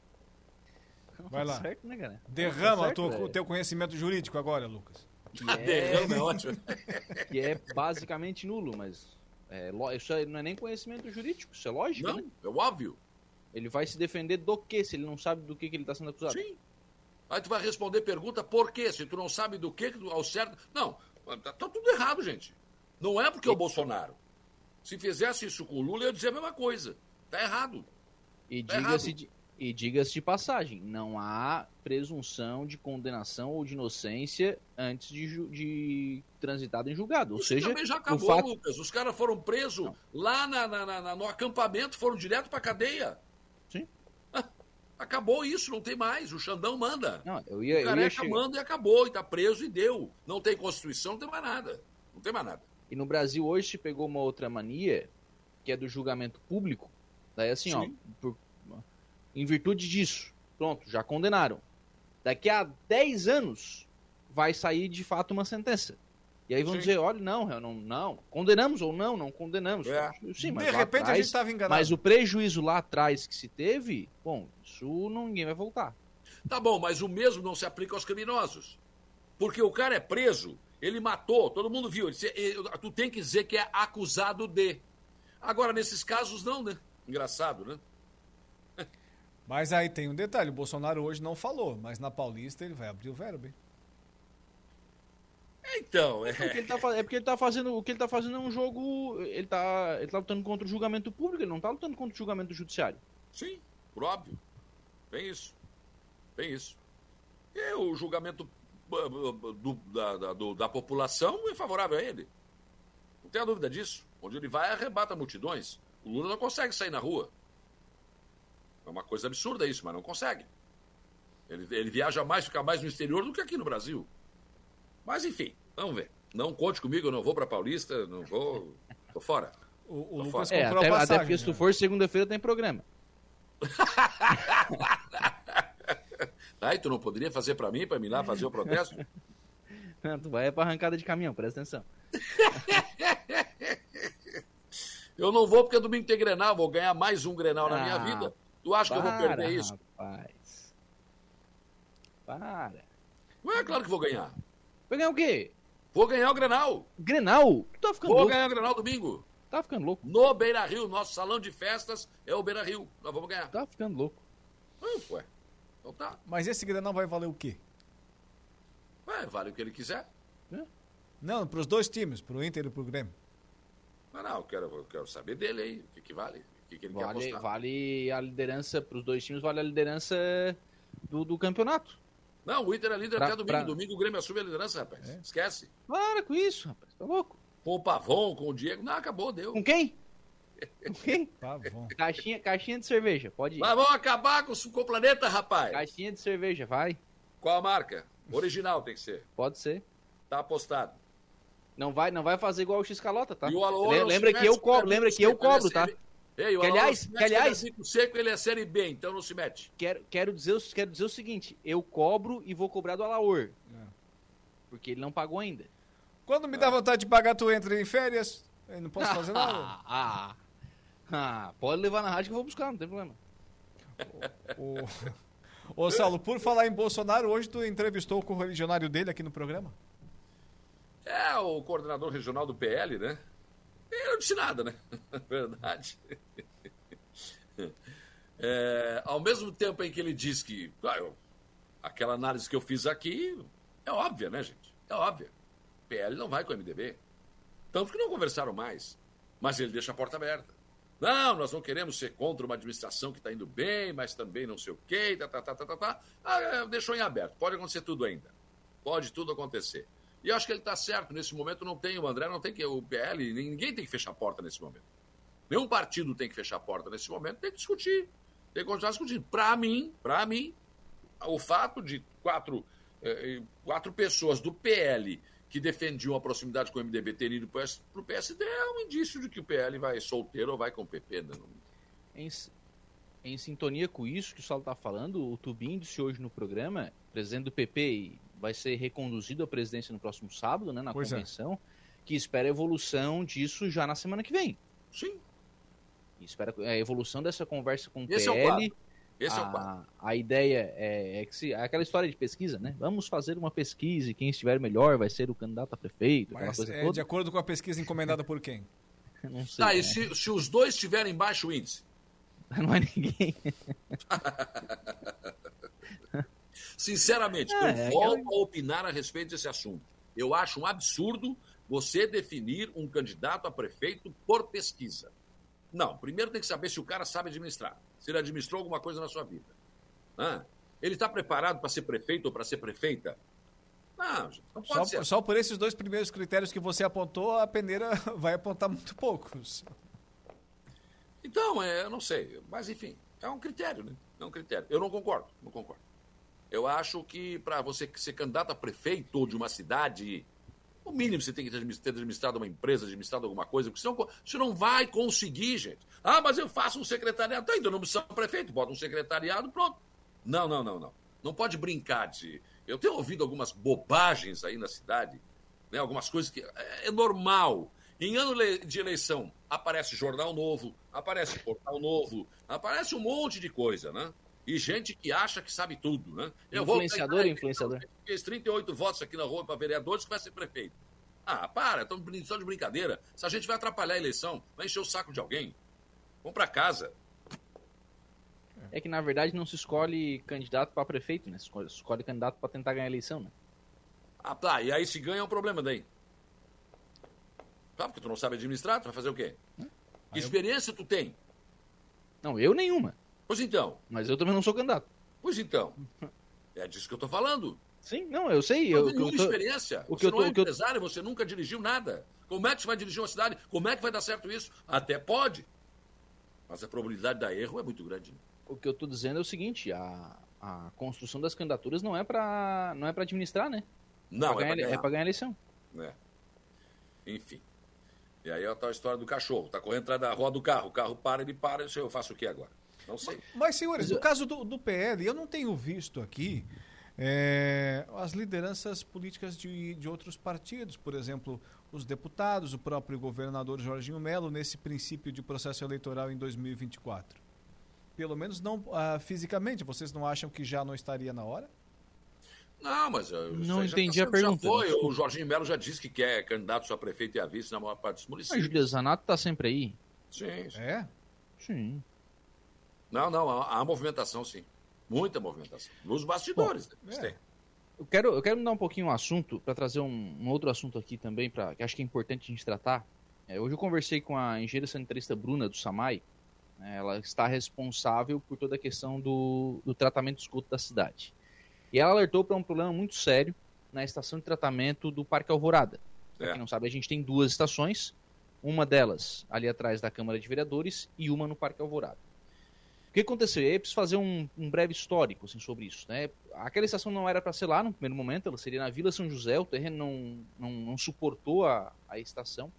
Speaker 1: Vai lá.
Speaker 11: Certo, né?
Speaker 1: Derrama
Speaker 11: Tá certo,
Speaker 1: o teu conhecimento jurídico agora, Lucas.
Speaker 11: Que é,
Speaker 10: Derrama é ótimo.
Speaker 11: que é basicamente nulo, mas é, isso não é nem conhecimento jurídico, isso é lógico,
Speaker 10: Não,
Speaker 11: né?
Speaker 10: é óbvio.
Speaker 11: Ele vai se defender do quê se ele não sabe do que, que ele está sendo acusado?
Speaker 10: Sim. Aí tu vai responder pergunta por quê? Se tu não sabe do que ao certo. Não, tá, tá tudo errado, gente. Não é porque é o Bolsonaro. Se fizesse isso com o Lula, eu ia dizer a mesma coisa. Tá errado.
Speaker 11: E
Speaker 10: Tá
Speaker 11: diga-se de, e diga-se de passagem, não há presunção de condenação ou de inocência antes de, de transitado em julgado. Ou
Speaker 10: Isso
Speaker 11: seja,
Speaker 10: também já
Speaker 11: o
Speaker 10: acabou,
Speaker 11: fato,
Speaker 10: Lucas. Os caras foram presos lá na- na- na- no acampamento, foram direto pra cadeia.
Speaker 11: Sim.
Speaker 10: Acabou isso, não tem mais. O Xandão manda.
Speaker 11: Não, eu
Speaker 10: o
Speaker 11: ia, eu ia
Speaker 10: careca
Speaker 11: chegar.
Speaker 10: manda e acabou, e tá preso e deu. Não tem Constituição, não tem mais nada. Não tem mais nada.
Speaker 11: E no Brasil hoje se pegou uma outra mania, que é do julgamento público. Daí assim, ó,
Speaker 10: Sim.
Speaker 11: por- em virtude disso, pronto, já condenaram. Daqui a 10 anos vai sair de fato uma sentença. E aí vão
Speaker 10: Sim.
Speaker 11: dizer, olha, não, não, não, condenamos ou não, não condenamos.
Speaker 10: É.
Speaker 11: Sim, mas
Speaker 1: de repente a
Speaker 11: atrás-
Speaker 1: gente estava enganado.
Speaker 11: Mas o prejuízo lá atrás que se teve, bom, isso não, ninguém vai voltar.
Speaker 10: Tá bom, mas o mesmo não se aplica aos criminosos. Porque o cara é preso, ele matou, todo mundo viu. Ele- tu tem que dizer que é acusado de. Agora, nesses casos, não, né? Engraçado, né?
Speaker 1: Mas aí tem um detalhe, o Bolsonaro hoje não falou, mas na Paulista ele vai abrir o verbo, hein?
Speaker 10: Então, é.
Speaker 11: Porque ele tá é porque ele tá fazendo. O que ele tá fazendo é um jogo. Ele tá, ele tá lutando contra o julgamento público, ele não tá lutando contra o julgamento judiciário.
Speaker 10: Sim, por óbvio. Tem isso. Tem isso. E o julgamento do- da, da- do- da população é favorável a ele. Não tenha dúvida disso. Onde ele vai, arrebata multidões. O Lula não consegue sair na rua. É uma coisa absurda isso, mas não consegue. Ele, ele viaja mais, fica mais no exterior do que aqui no Brasil. Mas enfim, vamos ver. Não conte comigo, eu não vou para Paulista, não vou. Tô fora.
Speaker 1: O, o
Speaker 10: Tô
Speaker 1: Lucas
Speaker 10: fora.
Speaker 11: É, até,
Speaker 1: a passagem.
Speaker 11: até porque se tu
Speaker 1: né?
Speaker 11: for segunda-feira tem programa.
Speaker 10: Aí tu não poderia fazer para mim, para mim lá fazer o protesto?
Speaker 11: Não, tu vai pra arrancada de caminhão, presta atenção.
Speaker 10: Eu não vou porque domingo tem Grenal, vou ganhar mais um Grenal na minha
Speaker 11: Ah,
Speaker 10: vida. Tu acha que eu vou
Speaker 11: Para,
Speaker 10: perder isso?
Speaker 11: Rapaz. Para.
Speaker 10: Ué, claro que vou ganhar.
Speaker 11: Vai ganhar o quê?
Speaker 10: Vou ganhar o Grenal.
Speaker 11: Grenal? Tu tá ficando
Speaker 10: Vou
Speaker 11: louco?
Speaker 10: ganhar o Grenal domingo.
Speaker 11: Tá ficando louco?
Speaker 10: No Beira Rio, nosso salão de festas é o Beira Rio. Nós vamos ganhar.
Speaker 11: Tá ficando louco.
Speaker 10: Ah, ué. Então tá.
Speaker 1: Mas esse Grenal vai valer o quê?
Speaker 10: Ué, vale o que ele quiser.
Speaker 1: Não, para os dois times, para o Inter e para o Grêmio.
Speaker 10: Mas não, eu quero, eu quero saber dele aí. O que, que vale? O que, que ele quer
Speaker 11: Vale,
Speaker 10: apostar?
Speaker 11: vale a liderança pros dois times, vale a liderança do, do campeonato.
Speaker 10: Não, o Inter é líder
Speaker 11: Pra-
Speaker 10: até domingo.
Speaker 11: pra-
Speaker 10: Domingo o Grêmio assume a liderança, rapaz. Esquece.
Speaker 11: Para com isso, rapaz. Tá louco?
Speaker 10: Com o Pavon, com o Diego. Não, acabou, deu.
Speaker 11: Com quem? Com quem?
Speaker 1: Bom.
Speaker 11: Caixinha, caixinha de cerveja, pode ir.
Speaker 10: Mas vamos acabar com o, com o planeta, rapaz.
Speaker 11: Caixinha de cerveja, vai.
Speaker 10: Qual a marca? Original tem que ser.
Speaker 11: Pode ser.
Speaker 10: Tá apostado.
Speaker 11: Não vai, não vai fazer igual o X-Calota, tá?
Speaker 10: E o não
Speaker 11: lembra que eu cobro,
Speaker 10: ele é
Speaker 11: lembra que eu
Speaker 10: ele é
Speaker 11: cobro, tá?
Speaker 10: série- Ei, o
Speaker 11: Que aliás- que
Speaker 10: é
Speaker 11: aliás-
Speaker 10: bico seco, ele é série B, então não se mete.
Speaker 11: Quero, quero, dizer, o- quero dizer o seguinte, eu cobro e vou cobrar do Alaor. Porque ele não pagou ainda.
Speaker 1: Quando me dá vontade de pagar, tu entra em férias. Eu não posso fazer nada.
Speaker 11: Ah, ah, ah, pode levar na rádio que eu vou buscar, não tem problema.
Speaker 1: O... Ô, Saulo, por falar em Bolsonaro, hoje tu entrevistou o correligionário dele aqui no programa?
Speaker 10: É o coordenador regional do PL, né? Não disse nada, né? Verdade. É, ao mesmo tempo em que ele diz que ah, eu- aquela análise que eu fiz aqui é óbvia, né, gente? É óbvia. PL não vai com o MDB. Tanto que não conversaram mais. Mas ele deixa a porta aberta. Não, nós não queremos ser contra uma administração que está indo bem, mas também não sei o quê, tá, tá, tá, tá, tá, tá. Ah, é, deixou em aberto. Pode acontecer tudo ainda. Pode tudo acontecer. E eu acho que ele está certo. Nesse momento não tem, o André não tem que, o PL, ninguém tem que fechar a porta nesse momento. Nenhum partido tem que fechar a porta nesse momento, tem que discutir. Tem que continuar discutindo. Para mim, para mim, o fato de quatro, eh, quatro pessoas do PL que defendiam a proximidade com o MDB terem ido para o PSD é um indício de que o PL vai solteiro ou vai com o PP. Né?
Speaker 11: Em, em sintonia com isso que o Saulo está falando, o Tubim disse hoje no programa, presidente do PP, vai ser reconduzido à presidência no próximo sábado, né, na pois é. convenção, é. que espera a evolução disso já na semana que vem.
Speaker 10: Sim.
Speaker 11: espera a evolução dessa conversa com o Esse PL. É o esse a, é o quadro. A ideia é, é que se, é aquela história de pesquisa, né? Vamos fazer uma pesquisa e quem estiver melhor vai ser o candidato a prefeito.
Speaker 1: Mas é toda. de acordo com a pesquisa encomendada por quem?
Speaker 10: Não sei. Tá, né? e se, se os dois tiverem baixo índice?
Speaker 11: Não é ninguém.
Speaker 10: Sinceramente, ah, eu é, volto eu... a opinar a respeito desse assunto. Eu acho um absurdo você definir um candidato a prefeito por pesquisa. Não, primeiro tem que saber se o cara sabe administrar, se ele administrou alguma coisa na sua vida. Ah, ele está preparado para ser prefeito ou para ser prefeita? Não, não pode
Speaker 1: só,
Speaker 10: ser.
Speaker 1: Só por esses dois primeiros critérios que você apontou, a peneira vai apontar muito poucos.
Speaker 10: Então, é, eu não sei. Mas, enfim, é um critério, né? É um critério. Eu não concordo, não concordo. Eu acho que para você ser candidato a prefeito de uma cidade, o mínimo você tem que ter administrado uma empresa, administrado alguma coisa, porque senão você não vai conseguir, gente. Ah, mas eu faço um secretariado. Tá, então não precisa ser prefeito, bota um secretariado, pronto. Não, não, não, não. Não pode brincar de. Eu tenho ouvido algumas bobagens aí na cidade, né? algumas coisas que é, é normal. Em ano de eleição, aparece jornal novo, aparece portal novo, aparece um monte de coisa, né? E gente que acha que sabe tudo, né?
Speaker 11: Eu influenciador, vou influenciador.
Speaker 10: Fez 38 votos aqui na rua para vereadores que vai ser prefeito. Ah, para, estamos só de brincadeira. Se a gente vai atrapalhar a eleição, vai encher o saco de alguém. Vamos para casa.
Speaker 11: É que na verdade não se escolhe candidato para prefeito, né? Se escolhe, escolhe candidato para tentar ganhar a eleição, né?
Speaker 10: Ah, tá. E aí se ganha é um problema daí. Tá, porque tu não sabe administrar, tu vai fazer o quê? Que experiência tu tem?
Speaker 11: Não, eu nenhuma.
Speaker 10: Pois então.
Speaker 11: Mas eu também não sou candidato.
Speaker 10: Pois então. É disso que eu tô falando.
Speaker 11: Sim, não, eu sei. Eu,
Speaker 10: não tem experiência. O que você eu tô, não é empresário, eu... você nunca dirigiu nada. Como é que você vai dirigir uma cidade? Como é que vai dar certo isso? Até pode. Mas a probabilidade de dar erro é muito grande.
Speaker 11: O que eu estou dizendo é o seguinte: a, a construção das candidaturas não é para não é para administrar, né?
Speaker 10: Não,
Speaker 11: é para ganhar, é ganhar eleição.
Speaker 10: É. Enfim. E aí é a tal história do cachorro. Tá correndo atrás da roda do carro. O carro para, ele para. Eu faço o que agora? Não sei.
Speaker 1: Mas, mas senhores, no caso do, do PL, eu não tenho visto aqui é, as lideranças políticas de, de outros partidos, por exemplo, os deputados, o próprio governador Jorginho Melo, nesse princípio de processo eleitoral em 2024. Pelo menos não ah, fisicamente. Vocês não acham que já não estaria na hora?
Speaker 10: Não, mas
Speaker 11: não entendi tá, a pergunta.
Speaker 10: foi. O Jorginho Melo já disse que quer candidato a prefeito e a vice na maior parte dos municípios.
Speaker 11: Mas Julia Zanato está sempre aí.
Speaker 10: Sim, sim.
Speaker 1: É?
Speaker 11: Sim.
Speaker 10: Não, não, há, há movimentação, sim. Muita movimentação. Nos bastidores. Bom, né? é.
Speaker 11: Eu quero, eu quero mudar um pouquinho o assunto para trazer um, um, outro assunto aqui também, pra, que acho que é importante a gente tratar. É, hoje eu conversei com a engenheira sanitarista Bruna do SAMAI. Né, ela está responsável por toda a questão do, do tratamento de esgoto da cidade. E ela alertou para um problema muito sério na estação de tratamento do Parque Alvorada. Para é. quem não sabe, a gente tem duas estações, uma delas ali atrás da Câmara de Vereadores e uma no Parque Alvorada. O que aconteceu? Eu preciso fazer um, um, breve histórico assim, sobre isso. Né? Aquela estação não era para ser lá no primeiro momento, ela seria na Vila São José, o terreno não, não, não suportou a, a estação.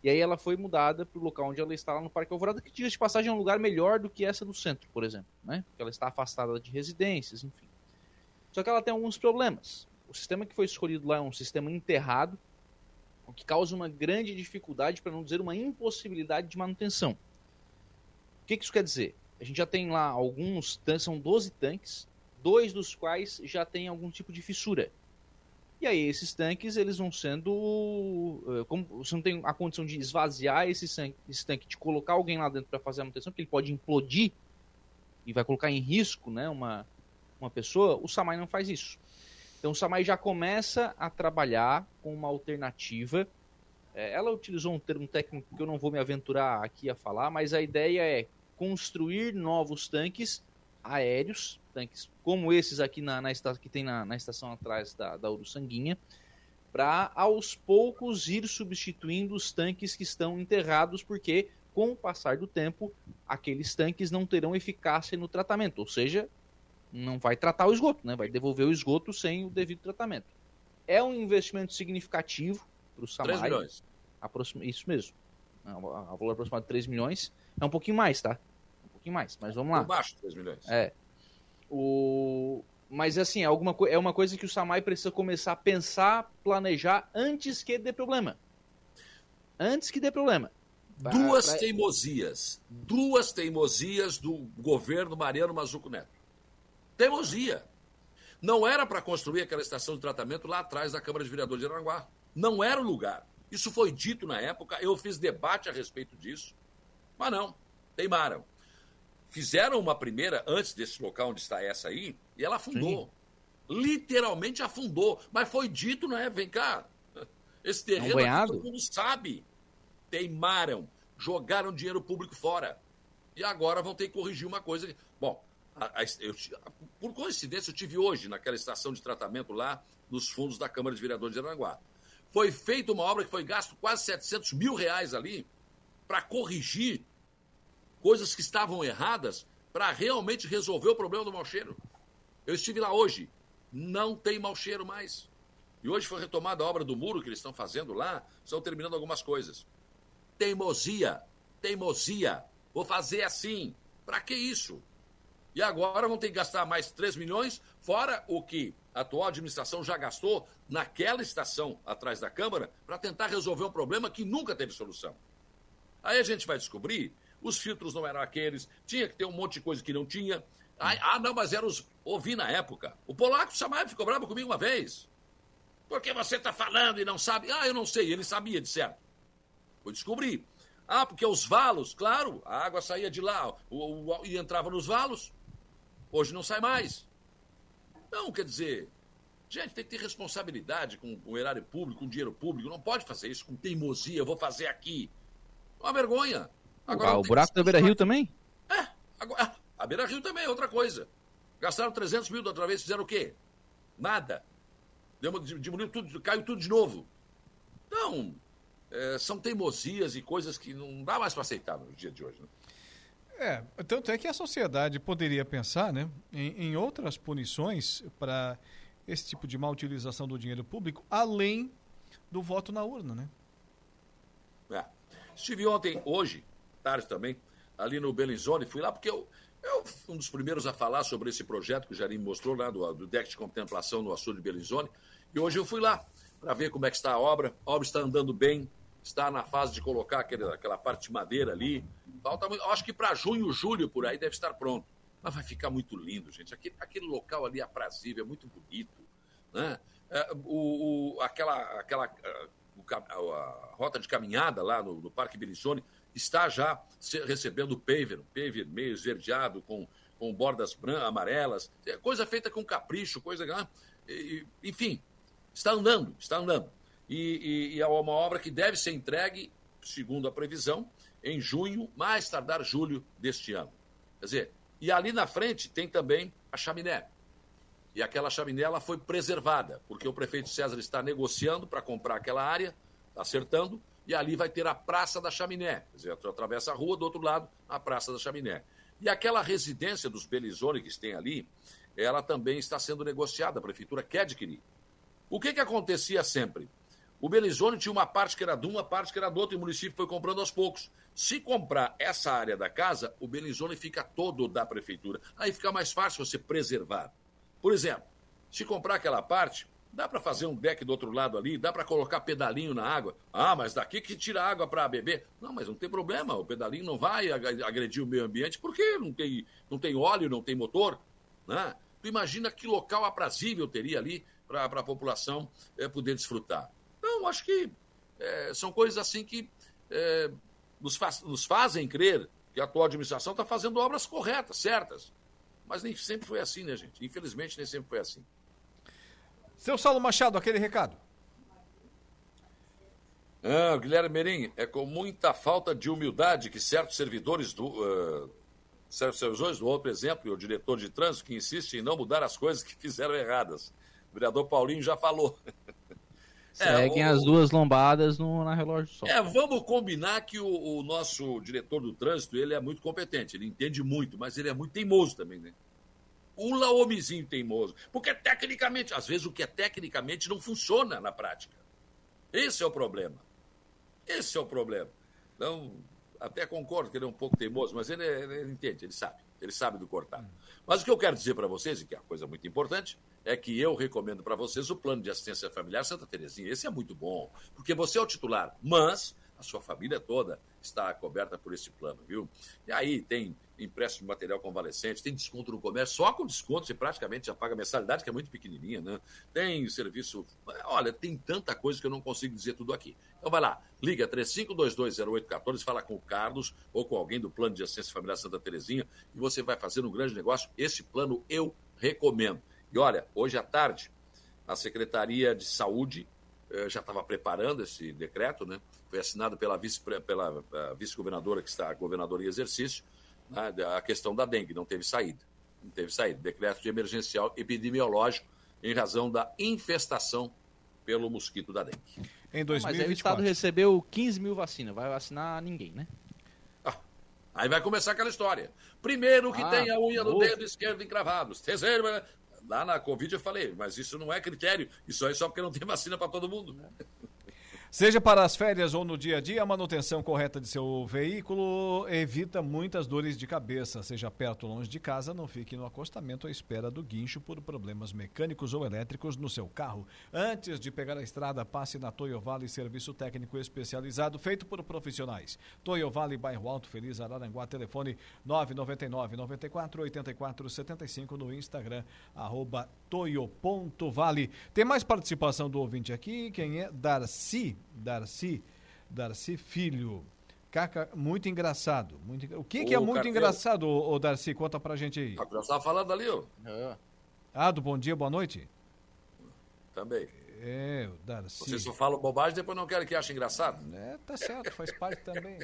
Speaker 11: E aí ela foi mudada para o local onde ela está lá no Parque Alvorada, que, diga de passagem, é um lugar melhor do que essa do centro, por exemplo. Né? Porque ela está afastada de residências, enfim. Só que ela tem alguns problemas. O sistema que foi escolhido lá é um sistema enterrado, o que causa uma grande dificuldade, para não dizer uma impossibilidade de manutenção. O que, que isso quer dizer? A gente já tem lá alguns são 12 tanques, dois dos quais já tem algum tipo de fissura. E aí esses tanques, eles vão sendo... Eh, como você não tem a condição de esvaziar esse, esse tanque, de colocar alguém lá dentro para fazer a manutenção, porque ele pode implodir e vai colocar em risco né, uma, uma pessoa, o Samai não faz isso. Então o Samai já começa a trabalhar com uma alternativa. É, ela utilizou um termo técnico que eu não vou me aventurar aqui a falar, mas a ideia é construir novos tanques aéreos, tanques como esses aqui na, na que tem na, na estação atrás da, da Uruçanguinha, para aos poucos ir substituindo os tanques que estão enterrados, porque com o passar do tempo, aqueles tanques não terão eficácia no tratamento, ou seja, não vai tratar o esgoto, né? vai devolver o esgoto sem o devido tratamento. É um investimento significativo para o Samai.
Speaker 10: 3 milhões.
Speaker 11: Aproxima, isso mesmo. A valor aproximado de 3 milhões. É um pouquinho mais, tá? Um pouquinho mais, mas vamos lá.
Speaker 10: Por baixo, 3 milhões.
Speaker 11: É. O... Mas assim, é, alguma, é uma coisa que o Samai precisa começar a pensar, planejar antes que dê problema. Antes que dê problema.
Speaker 10: Duas pra... teimosias. Duas teimosias do governo Mariano Mazuco Neto. Teimosia. Não era para construir aquela estação de tratamento lá atrás da Câmara de Vereadores de Aranguá. Não era o lugar. Isso foi dito na época, eu fiz debate a respeito disso. Mas não, teimaram. Fizeram uma primeira antes desse local onde está essa aí, e ela afundou. Sim. Literalmente afundou. Mas foi dito, não é? Vem cá. Esse terreno aqui, todo mundo sabe. Teimaram. Jogaram dinheiro público fora. E agora vão ter que corrigir uma coisa. Bom, a, a, eu, por coincidência, eu tive hoje naquela estação de tratamento lá nos fundos da Câmara de Vereadores de Aranguá. Foi feita uma obra que foi gasto quase 700 mil reais ali para corrigir coisas que estavam erradas para realmente resolver o problema do mau cheiro. Eu estive lá hoje, não tem mau cheiro mais. E hoje foi retomada a obra do muro que eles estão fazendo lá, estão terminando algumas coisas. Teimosia, teimosia. Vou fazer assim. Para que isso? E agora vão ter que gastar mais 3 milhões, fora o que a atual administração já gastou naquela estação atrás da Câmara para tentar resolver um problema que nunca teve solução. Aí a gente vai descobrir, os filtros não eram aqueles, tinha que ter um monte de coisa que não tinha. Ah, não, mas eram os. Ouvi na época. O polaco Samaia ficou bravo comigo uma vez. Por que você está falando e não sabe? Ah, eu não sei, ele sabia de certo. Fui descobrir. Ah, porque os valos, claro, a água saía de lá o, o, e entrava nos valos. Hoje não sai mais. Não, quer dizer, gente, tem que ter responsabilidade com o erário público, com o dinheiro público. Não pode fazer isso com teimosia, eu vou fazer aqui. Uma vergonha.
Speaker 11: Agora, ah, o buraco da Beira Rio também?
Speaker 10: É, agora, ah, a Beira Rio também é outra coisa. Gastaram 300 mil da outra vez, fizeram o quê? Nada. Diminuiu tudo, caiu tudo de novo. Então, é, são teimosias e coisas que não dá mais para aceitar no dia de hoje. Né?
Speaker 1: É, tanto é que a sociedade poderia pensar né, em, em outras punições para esse tipo de má utilização do dinheiro público, além do voto na urna, né?
Speaker 10: É. Estive ontem, hoje, tarde também, ali no Belenzone, fui lá porque eu, eu fui um dos primeiros a falar sobre esse projeto que o Jarim mostrou lá do, do deck de contemplação no açude de Belenzone, e hoje eu fui lá para ver como é que está a obra. A obra está andando bem, está na fase de colocar aquele, aquela parte de madeira ali. Falta, acho que para junho, julho, por aí deve estar pronto. Mas vai ficar muito lindo, gente. Aquele, aquele local ali é aprazível, é muito bonito. Né? É, o, o, aquela, aquela o, a rota de caminhada lá no, no Parque Belizone está já recebendo paver, paver meio esverdeado, com, com bordas brancas, amarelas. É coisa feita com capricho, coisa. Né? Enfim, está andando, está andando e, e, e é uma obra que deve ser entregue, segundo a previsão, em junho, mais tardar julho deste ano. Quer dizer, e ali na frente tem também a chaminé. E aquela chaminé ela foi preservada, porque o prefeito César está negociando para comprar aquela área, acertando, e ali vai ter a Praça da Chaminé. Quer dizer, atravessa a rua, do outro lado, a Praça da Chaminé. E aquela residência dos Belizone que tem ali, ela também está sendo negociada, a prefeitura quer adquirir. O que, que acontecia sempre? O Belizone tinha uma parte que era de uma parte que era do outro, e o município foi comprando aos poucos. Se comprar essa área da casa, o Belizone fica todo da prefeitura. Aí fica mais fácil você preservar. Por exemplo, se comprar aquela parte, dá para fazer um deck do outro lado ali, dá para colocar pedalinho na água. Ah, mas daqui que tira água para beber. Não, mas não tem problema, o pedalinho não vai agredir o meio ambiente, porque não tem, não tem óleo, não tem motor. Né? Tu imagina que local aprazível teria ali para a população é, poder desfrutar. Então, acho que é, são coisas assim que é, nos, faz, nos, fazem crer que a atual administração está fazendo obras corretas, certas. Mas nem sempre foi assim, né, gente? Infelizmente, nem sempre foi assim.
Speaker 1: Seu Saulo Machado, aquele recado.
Speaker 10: Ah, Guilherme Merim, é com muita falta de humildade que certos servidores do. Uh, certos servidores do outro exemplo, o diretor de trânsito, que insiste em não mudar as coisas que fizeram erradas. O vereador Paulinho já falou.
Speaker 11: Seguem
Speaker 10: É, o-
Speaker 11: as duas lombadas no, na relógio só.
Speaker 10: É, vamos combinar que o, o nosso diretor do trânsito, ele é muito competente, ele entende muito, mas ele é muito teimoso também, né? Um laomizinho teimoso. Porque tecnicamente, às vezes o que é tecnicamente não funciona na prática. Esse é o problema. Esse é o problema. Então, até concordo que ele é um pouco teimoso, mas ele, é- ele entende, ele sabe. Ele sabe do cortar. Mas o que eu quero dizer para vocês, e que é uma coisa muito importante, é que eu recomendo para vocês o plano de assistência familiar Santa Terezinha. Esse é muito bom, porque você é o titular, mas a sua família toda está coberta por esse plano, viu? E aí tem empréstimo de material convalescente, tem desconto no comércio, só com desconto você praticamente já paga mensalidade, que é muito pequenininha, né? Tem serviço, olha, tem tanta coisa que eu não consigo dizer tudo aqui. Então vai lá, liga 35220814, fala com o Carlos ou com alguém do plano de assistência familiar Santa Terezinha e você vai fazer um grande negócio. Esse plano eu recomendo. E olha, hoje à tarde, a Secretaria de Saúde já estava preparando esse decreto, né? Foi assinado pela vice- pela, eh, vice-governadora, que está governadora em exercício, né? a questão da dengue, não teve saída. Não teve saída. Decreto de emergencial epidemiológico em razão da infestação pelo mosquito da dengue.
Speaker 1: Em
Speaker 11: Mas aí o Estado recebeu 15 mil vacinas, vai vacinar ninguém, né?
Speaker 10: Aí vai começar aquela história. Primeiro que
Speaker 11: Ah,
Speaker 10: tem a unha do
Speaker 11: ufa.
Speaker 10: dedo esquerdo encravado. Terceiro? Lá na Covid eu falei, mas isso não é critério. Isso aí é só porque não tem vacina para todo mundo.
Speaker 1: Seja para as férias ou no dia a dia, a manutenção correta de seu veículo evita muitas dores de cabeça. Seja perto ou longe de casa, não fique no acostamento à espera do guincho por problemas mecânicos ou elétricos no seu carro. Antes de pegar a estrada, passe na Toyo Vale Serviço Técnico Especializado, feito por profissionais. Toyo Vale, Bairro Alto, Feliz, Araranguá, telefone 999 94 84 75 no Instagram, arroba toyo.vale. Tem mais participação do ouvinte aqui, quem é? Darcy, Darcy, Darcy Filho. Caca, muito engraçado. Muito, o que, que é muito
Speaker 10: Carteiro.
Speaker 1: engraçado, ô, ô Darcy? Conta pra gente aí.
Speaker 10: Ah, Nós estávamos falando ali, ó.
Speaker 1: Ah, do bom dia, boa noite?
Speaker 10: Também.
Speaker 1: É, o Darcy.
Speaker 10: Vocês só falam bobagem, depois não querem que ache engraçado.
Speaker 1: É, tá certo, faz parte também.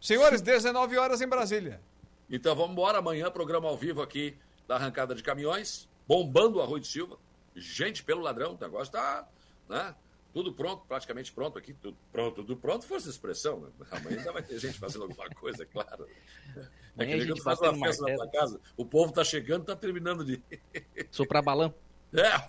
Speaker 1: Senhores, 19 horas em Brasília.
Speaker 10: Então vamos embora. Amanhã, programa ao vivo aqui da arrancada de caminhões, bombando o Arroio de Silva. Gente pelo ladrão, o negócio tá, né? Tudo pronto, praticamente pronto aqui. Tudo pronto, tudo pronto, força expressão. Né? Amanhã ainda vai ter gente fazendo alguma coisa, é claro. É que
Speaker 11: a
Speaker 10: nem
Speaker 11: gente
Speaker 10: quando faz uma festa na tua casa. O povo tá chegando, tá terminando de.
Speaker 11: Soprar balão.
Speaker 10: É.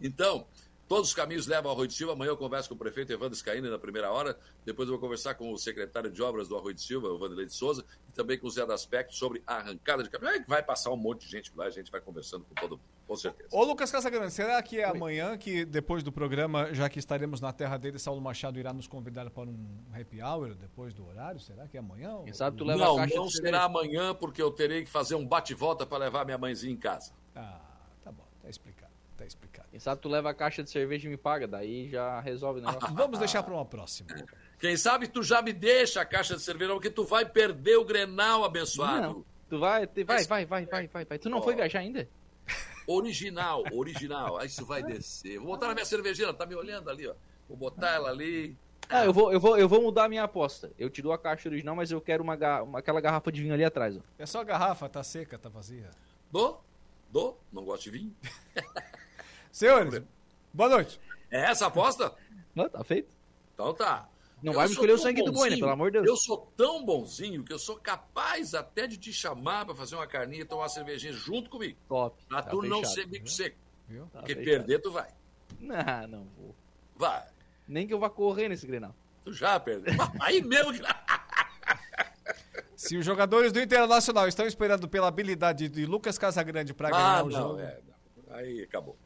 Speaker 10: Então, todos os caminhos levam ao Arroio de Silva. Amanhã eu converso com o prefeito Evandro Scaini na primeira hora. Depois eu vou conversar com o secretário de obras do Arroio de Silva, o Vanderlei de Souza, e também com o Zé do Aspecto sobre a arrancada de caminhões. É, Vai passar um monte de gente por lá, a gente vai conversando com todo mundo, com certeza.
Speaker 1: Ô Lucas Casagrande, será que é amanhã que, depois do programa, já que estaremos na terra dele, Saulo Machado irá nos convidar para um happy hour depois do horário? Será que é amanhã?
Speaker 11: Quem sabe tu leva
Speaker 10: não,
Speaker 11: a caixa
Speaker 10: não será amanhã, porque eu terei que fazer um bate-volta para levar minha mãezinha em casa.
Speaker 1: Ah, tá bom, tá explicado, tá explicado.
Speaker 11: Quem sabe tu leva a caixa de cerveja e me paga, daí já resolve o negócio.
Speaker 1: Vamos deixar para uma próxima.
Speaker 10: Quem sabe tu já me deixa a caixa de cerveja, porque tu vai perder o Grenal, abençoado.
Speaker 11: Não, tu vai, te- vai, vai, vai, vai, vai, vai. Tu não foi viajar ainda?
Speaker 10: Original, original. Aí isso vai descer. Vou botar na minha cervejeira, tá me olhando ali, ó. Vou botar ela ali.
Speaker 11: Ah, eu vou, eu vou, eu vou mudar a minha aposta. Eu te dou a caixa original, mas eu quero uma, uma- aquela garrafa de vinho ali atrás, ó.
Speaker 1: É só a garrafa, tá seca, tá vazia.
Speaker 10: Dou? Dou? Não gosto de vinho.
Speaker 1: Senhores, boa noite.
Speaker 10: É essa a aposta?
Speaker 11: Não, tá feito.
Speaker 10: Então tá.
Speaker 11: Não
Speaker 10: Eu
Speaker 11: vai me escolher o sangue do boi, né?
Speaker 10: bonzinho,
Speaker 11: Pelo amor de Deus.
Speaker 10: Eu sou tão bonzinho que eu sou capaz até de te chamar pra fazer uma carninha e tomar uma cervejinha junto comigo.
Speaker 11: Top.
Speaker 10: Pra
Speaker 11: Tá
Speaker 10: tu não
Speaker 11: fechado.
Speaker 10: ser bico seco.
Speaker 1: Viu?
Speaker 11: Tá
Speaker 10: Porque
Speaker 11: fechado.
Speaker 10: perder tu vai.
Speaker 11: Não, não vou.
Speaker 10: Vai.
Speaker 11: Nem que eu vá correr nesse Grenal.
Speaker 10: Tu já perdeu. Aí mesmo que.
Speaker 1: Se os jogadores do Internacional estão esperando pela habilidade de Lucas Casagrande para ganhar
Speaker 10: Ah,
Speaker 1: o
Speaker 10: não,
Speaker 1: jogo.
Speaker 10: é. não. Aí acabou.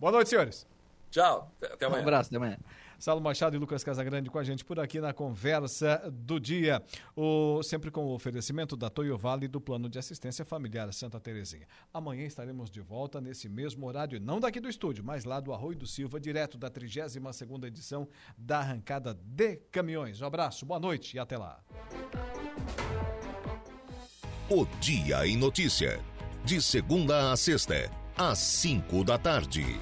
Speaker 1: Boa noite, senhores.
Speaker 10: Tchau. Até- Até
Speaker 11: Um
Speaker 10: amanhã.
Speaker 11: abraço, até amanhã.
Speaker 1: Saulo Machado e Lucas Casagrande com a gente por aqui na conversa do dia. O, sempre com o oferecimento da Toyo Vale e do Plano de Assistência Familiar Santa Terezinha. Amanhã estaremos de volta nesse mesmo horário, não daqui do estúdio, mas lá do Arroio do Silva, direto da 32ª edição da Arrancada de Caminhões. Um abraço, boa noite e até lá.
Speaker 5: O Dia em Notícia. De segunda a sexta, às cinco da tarde.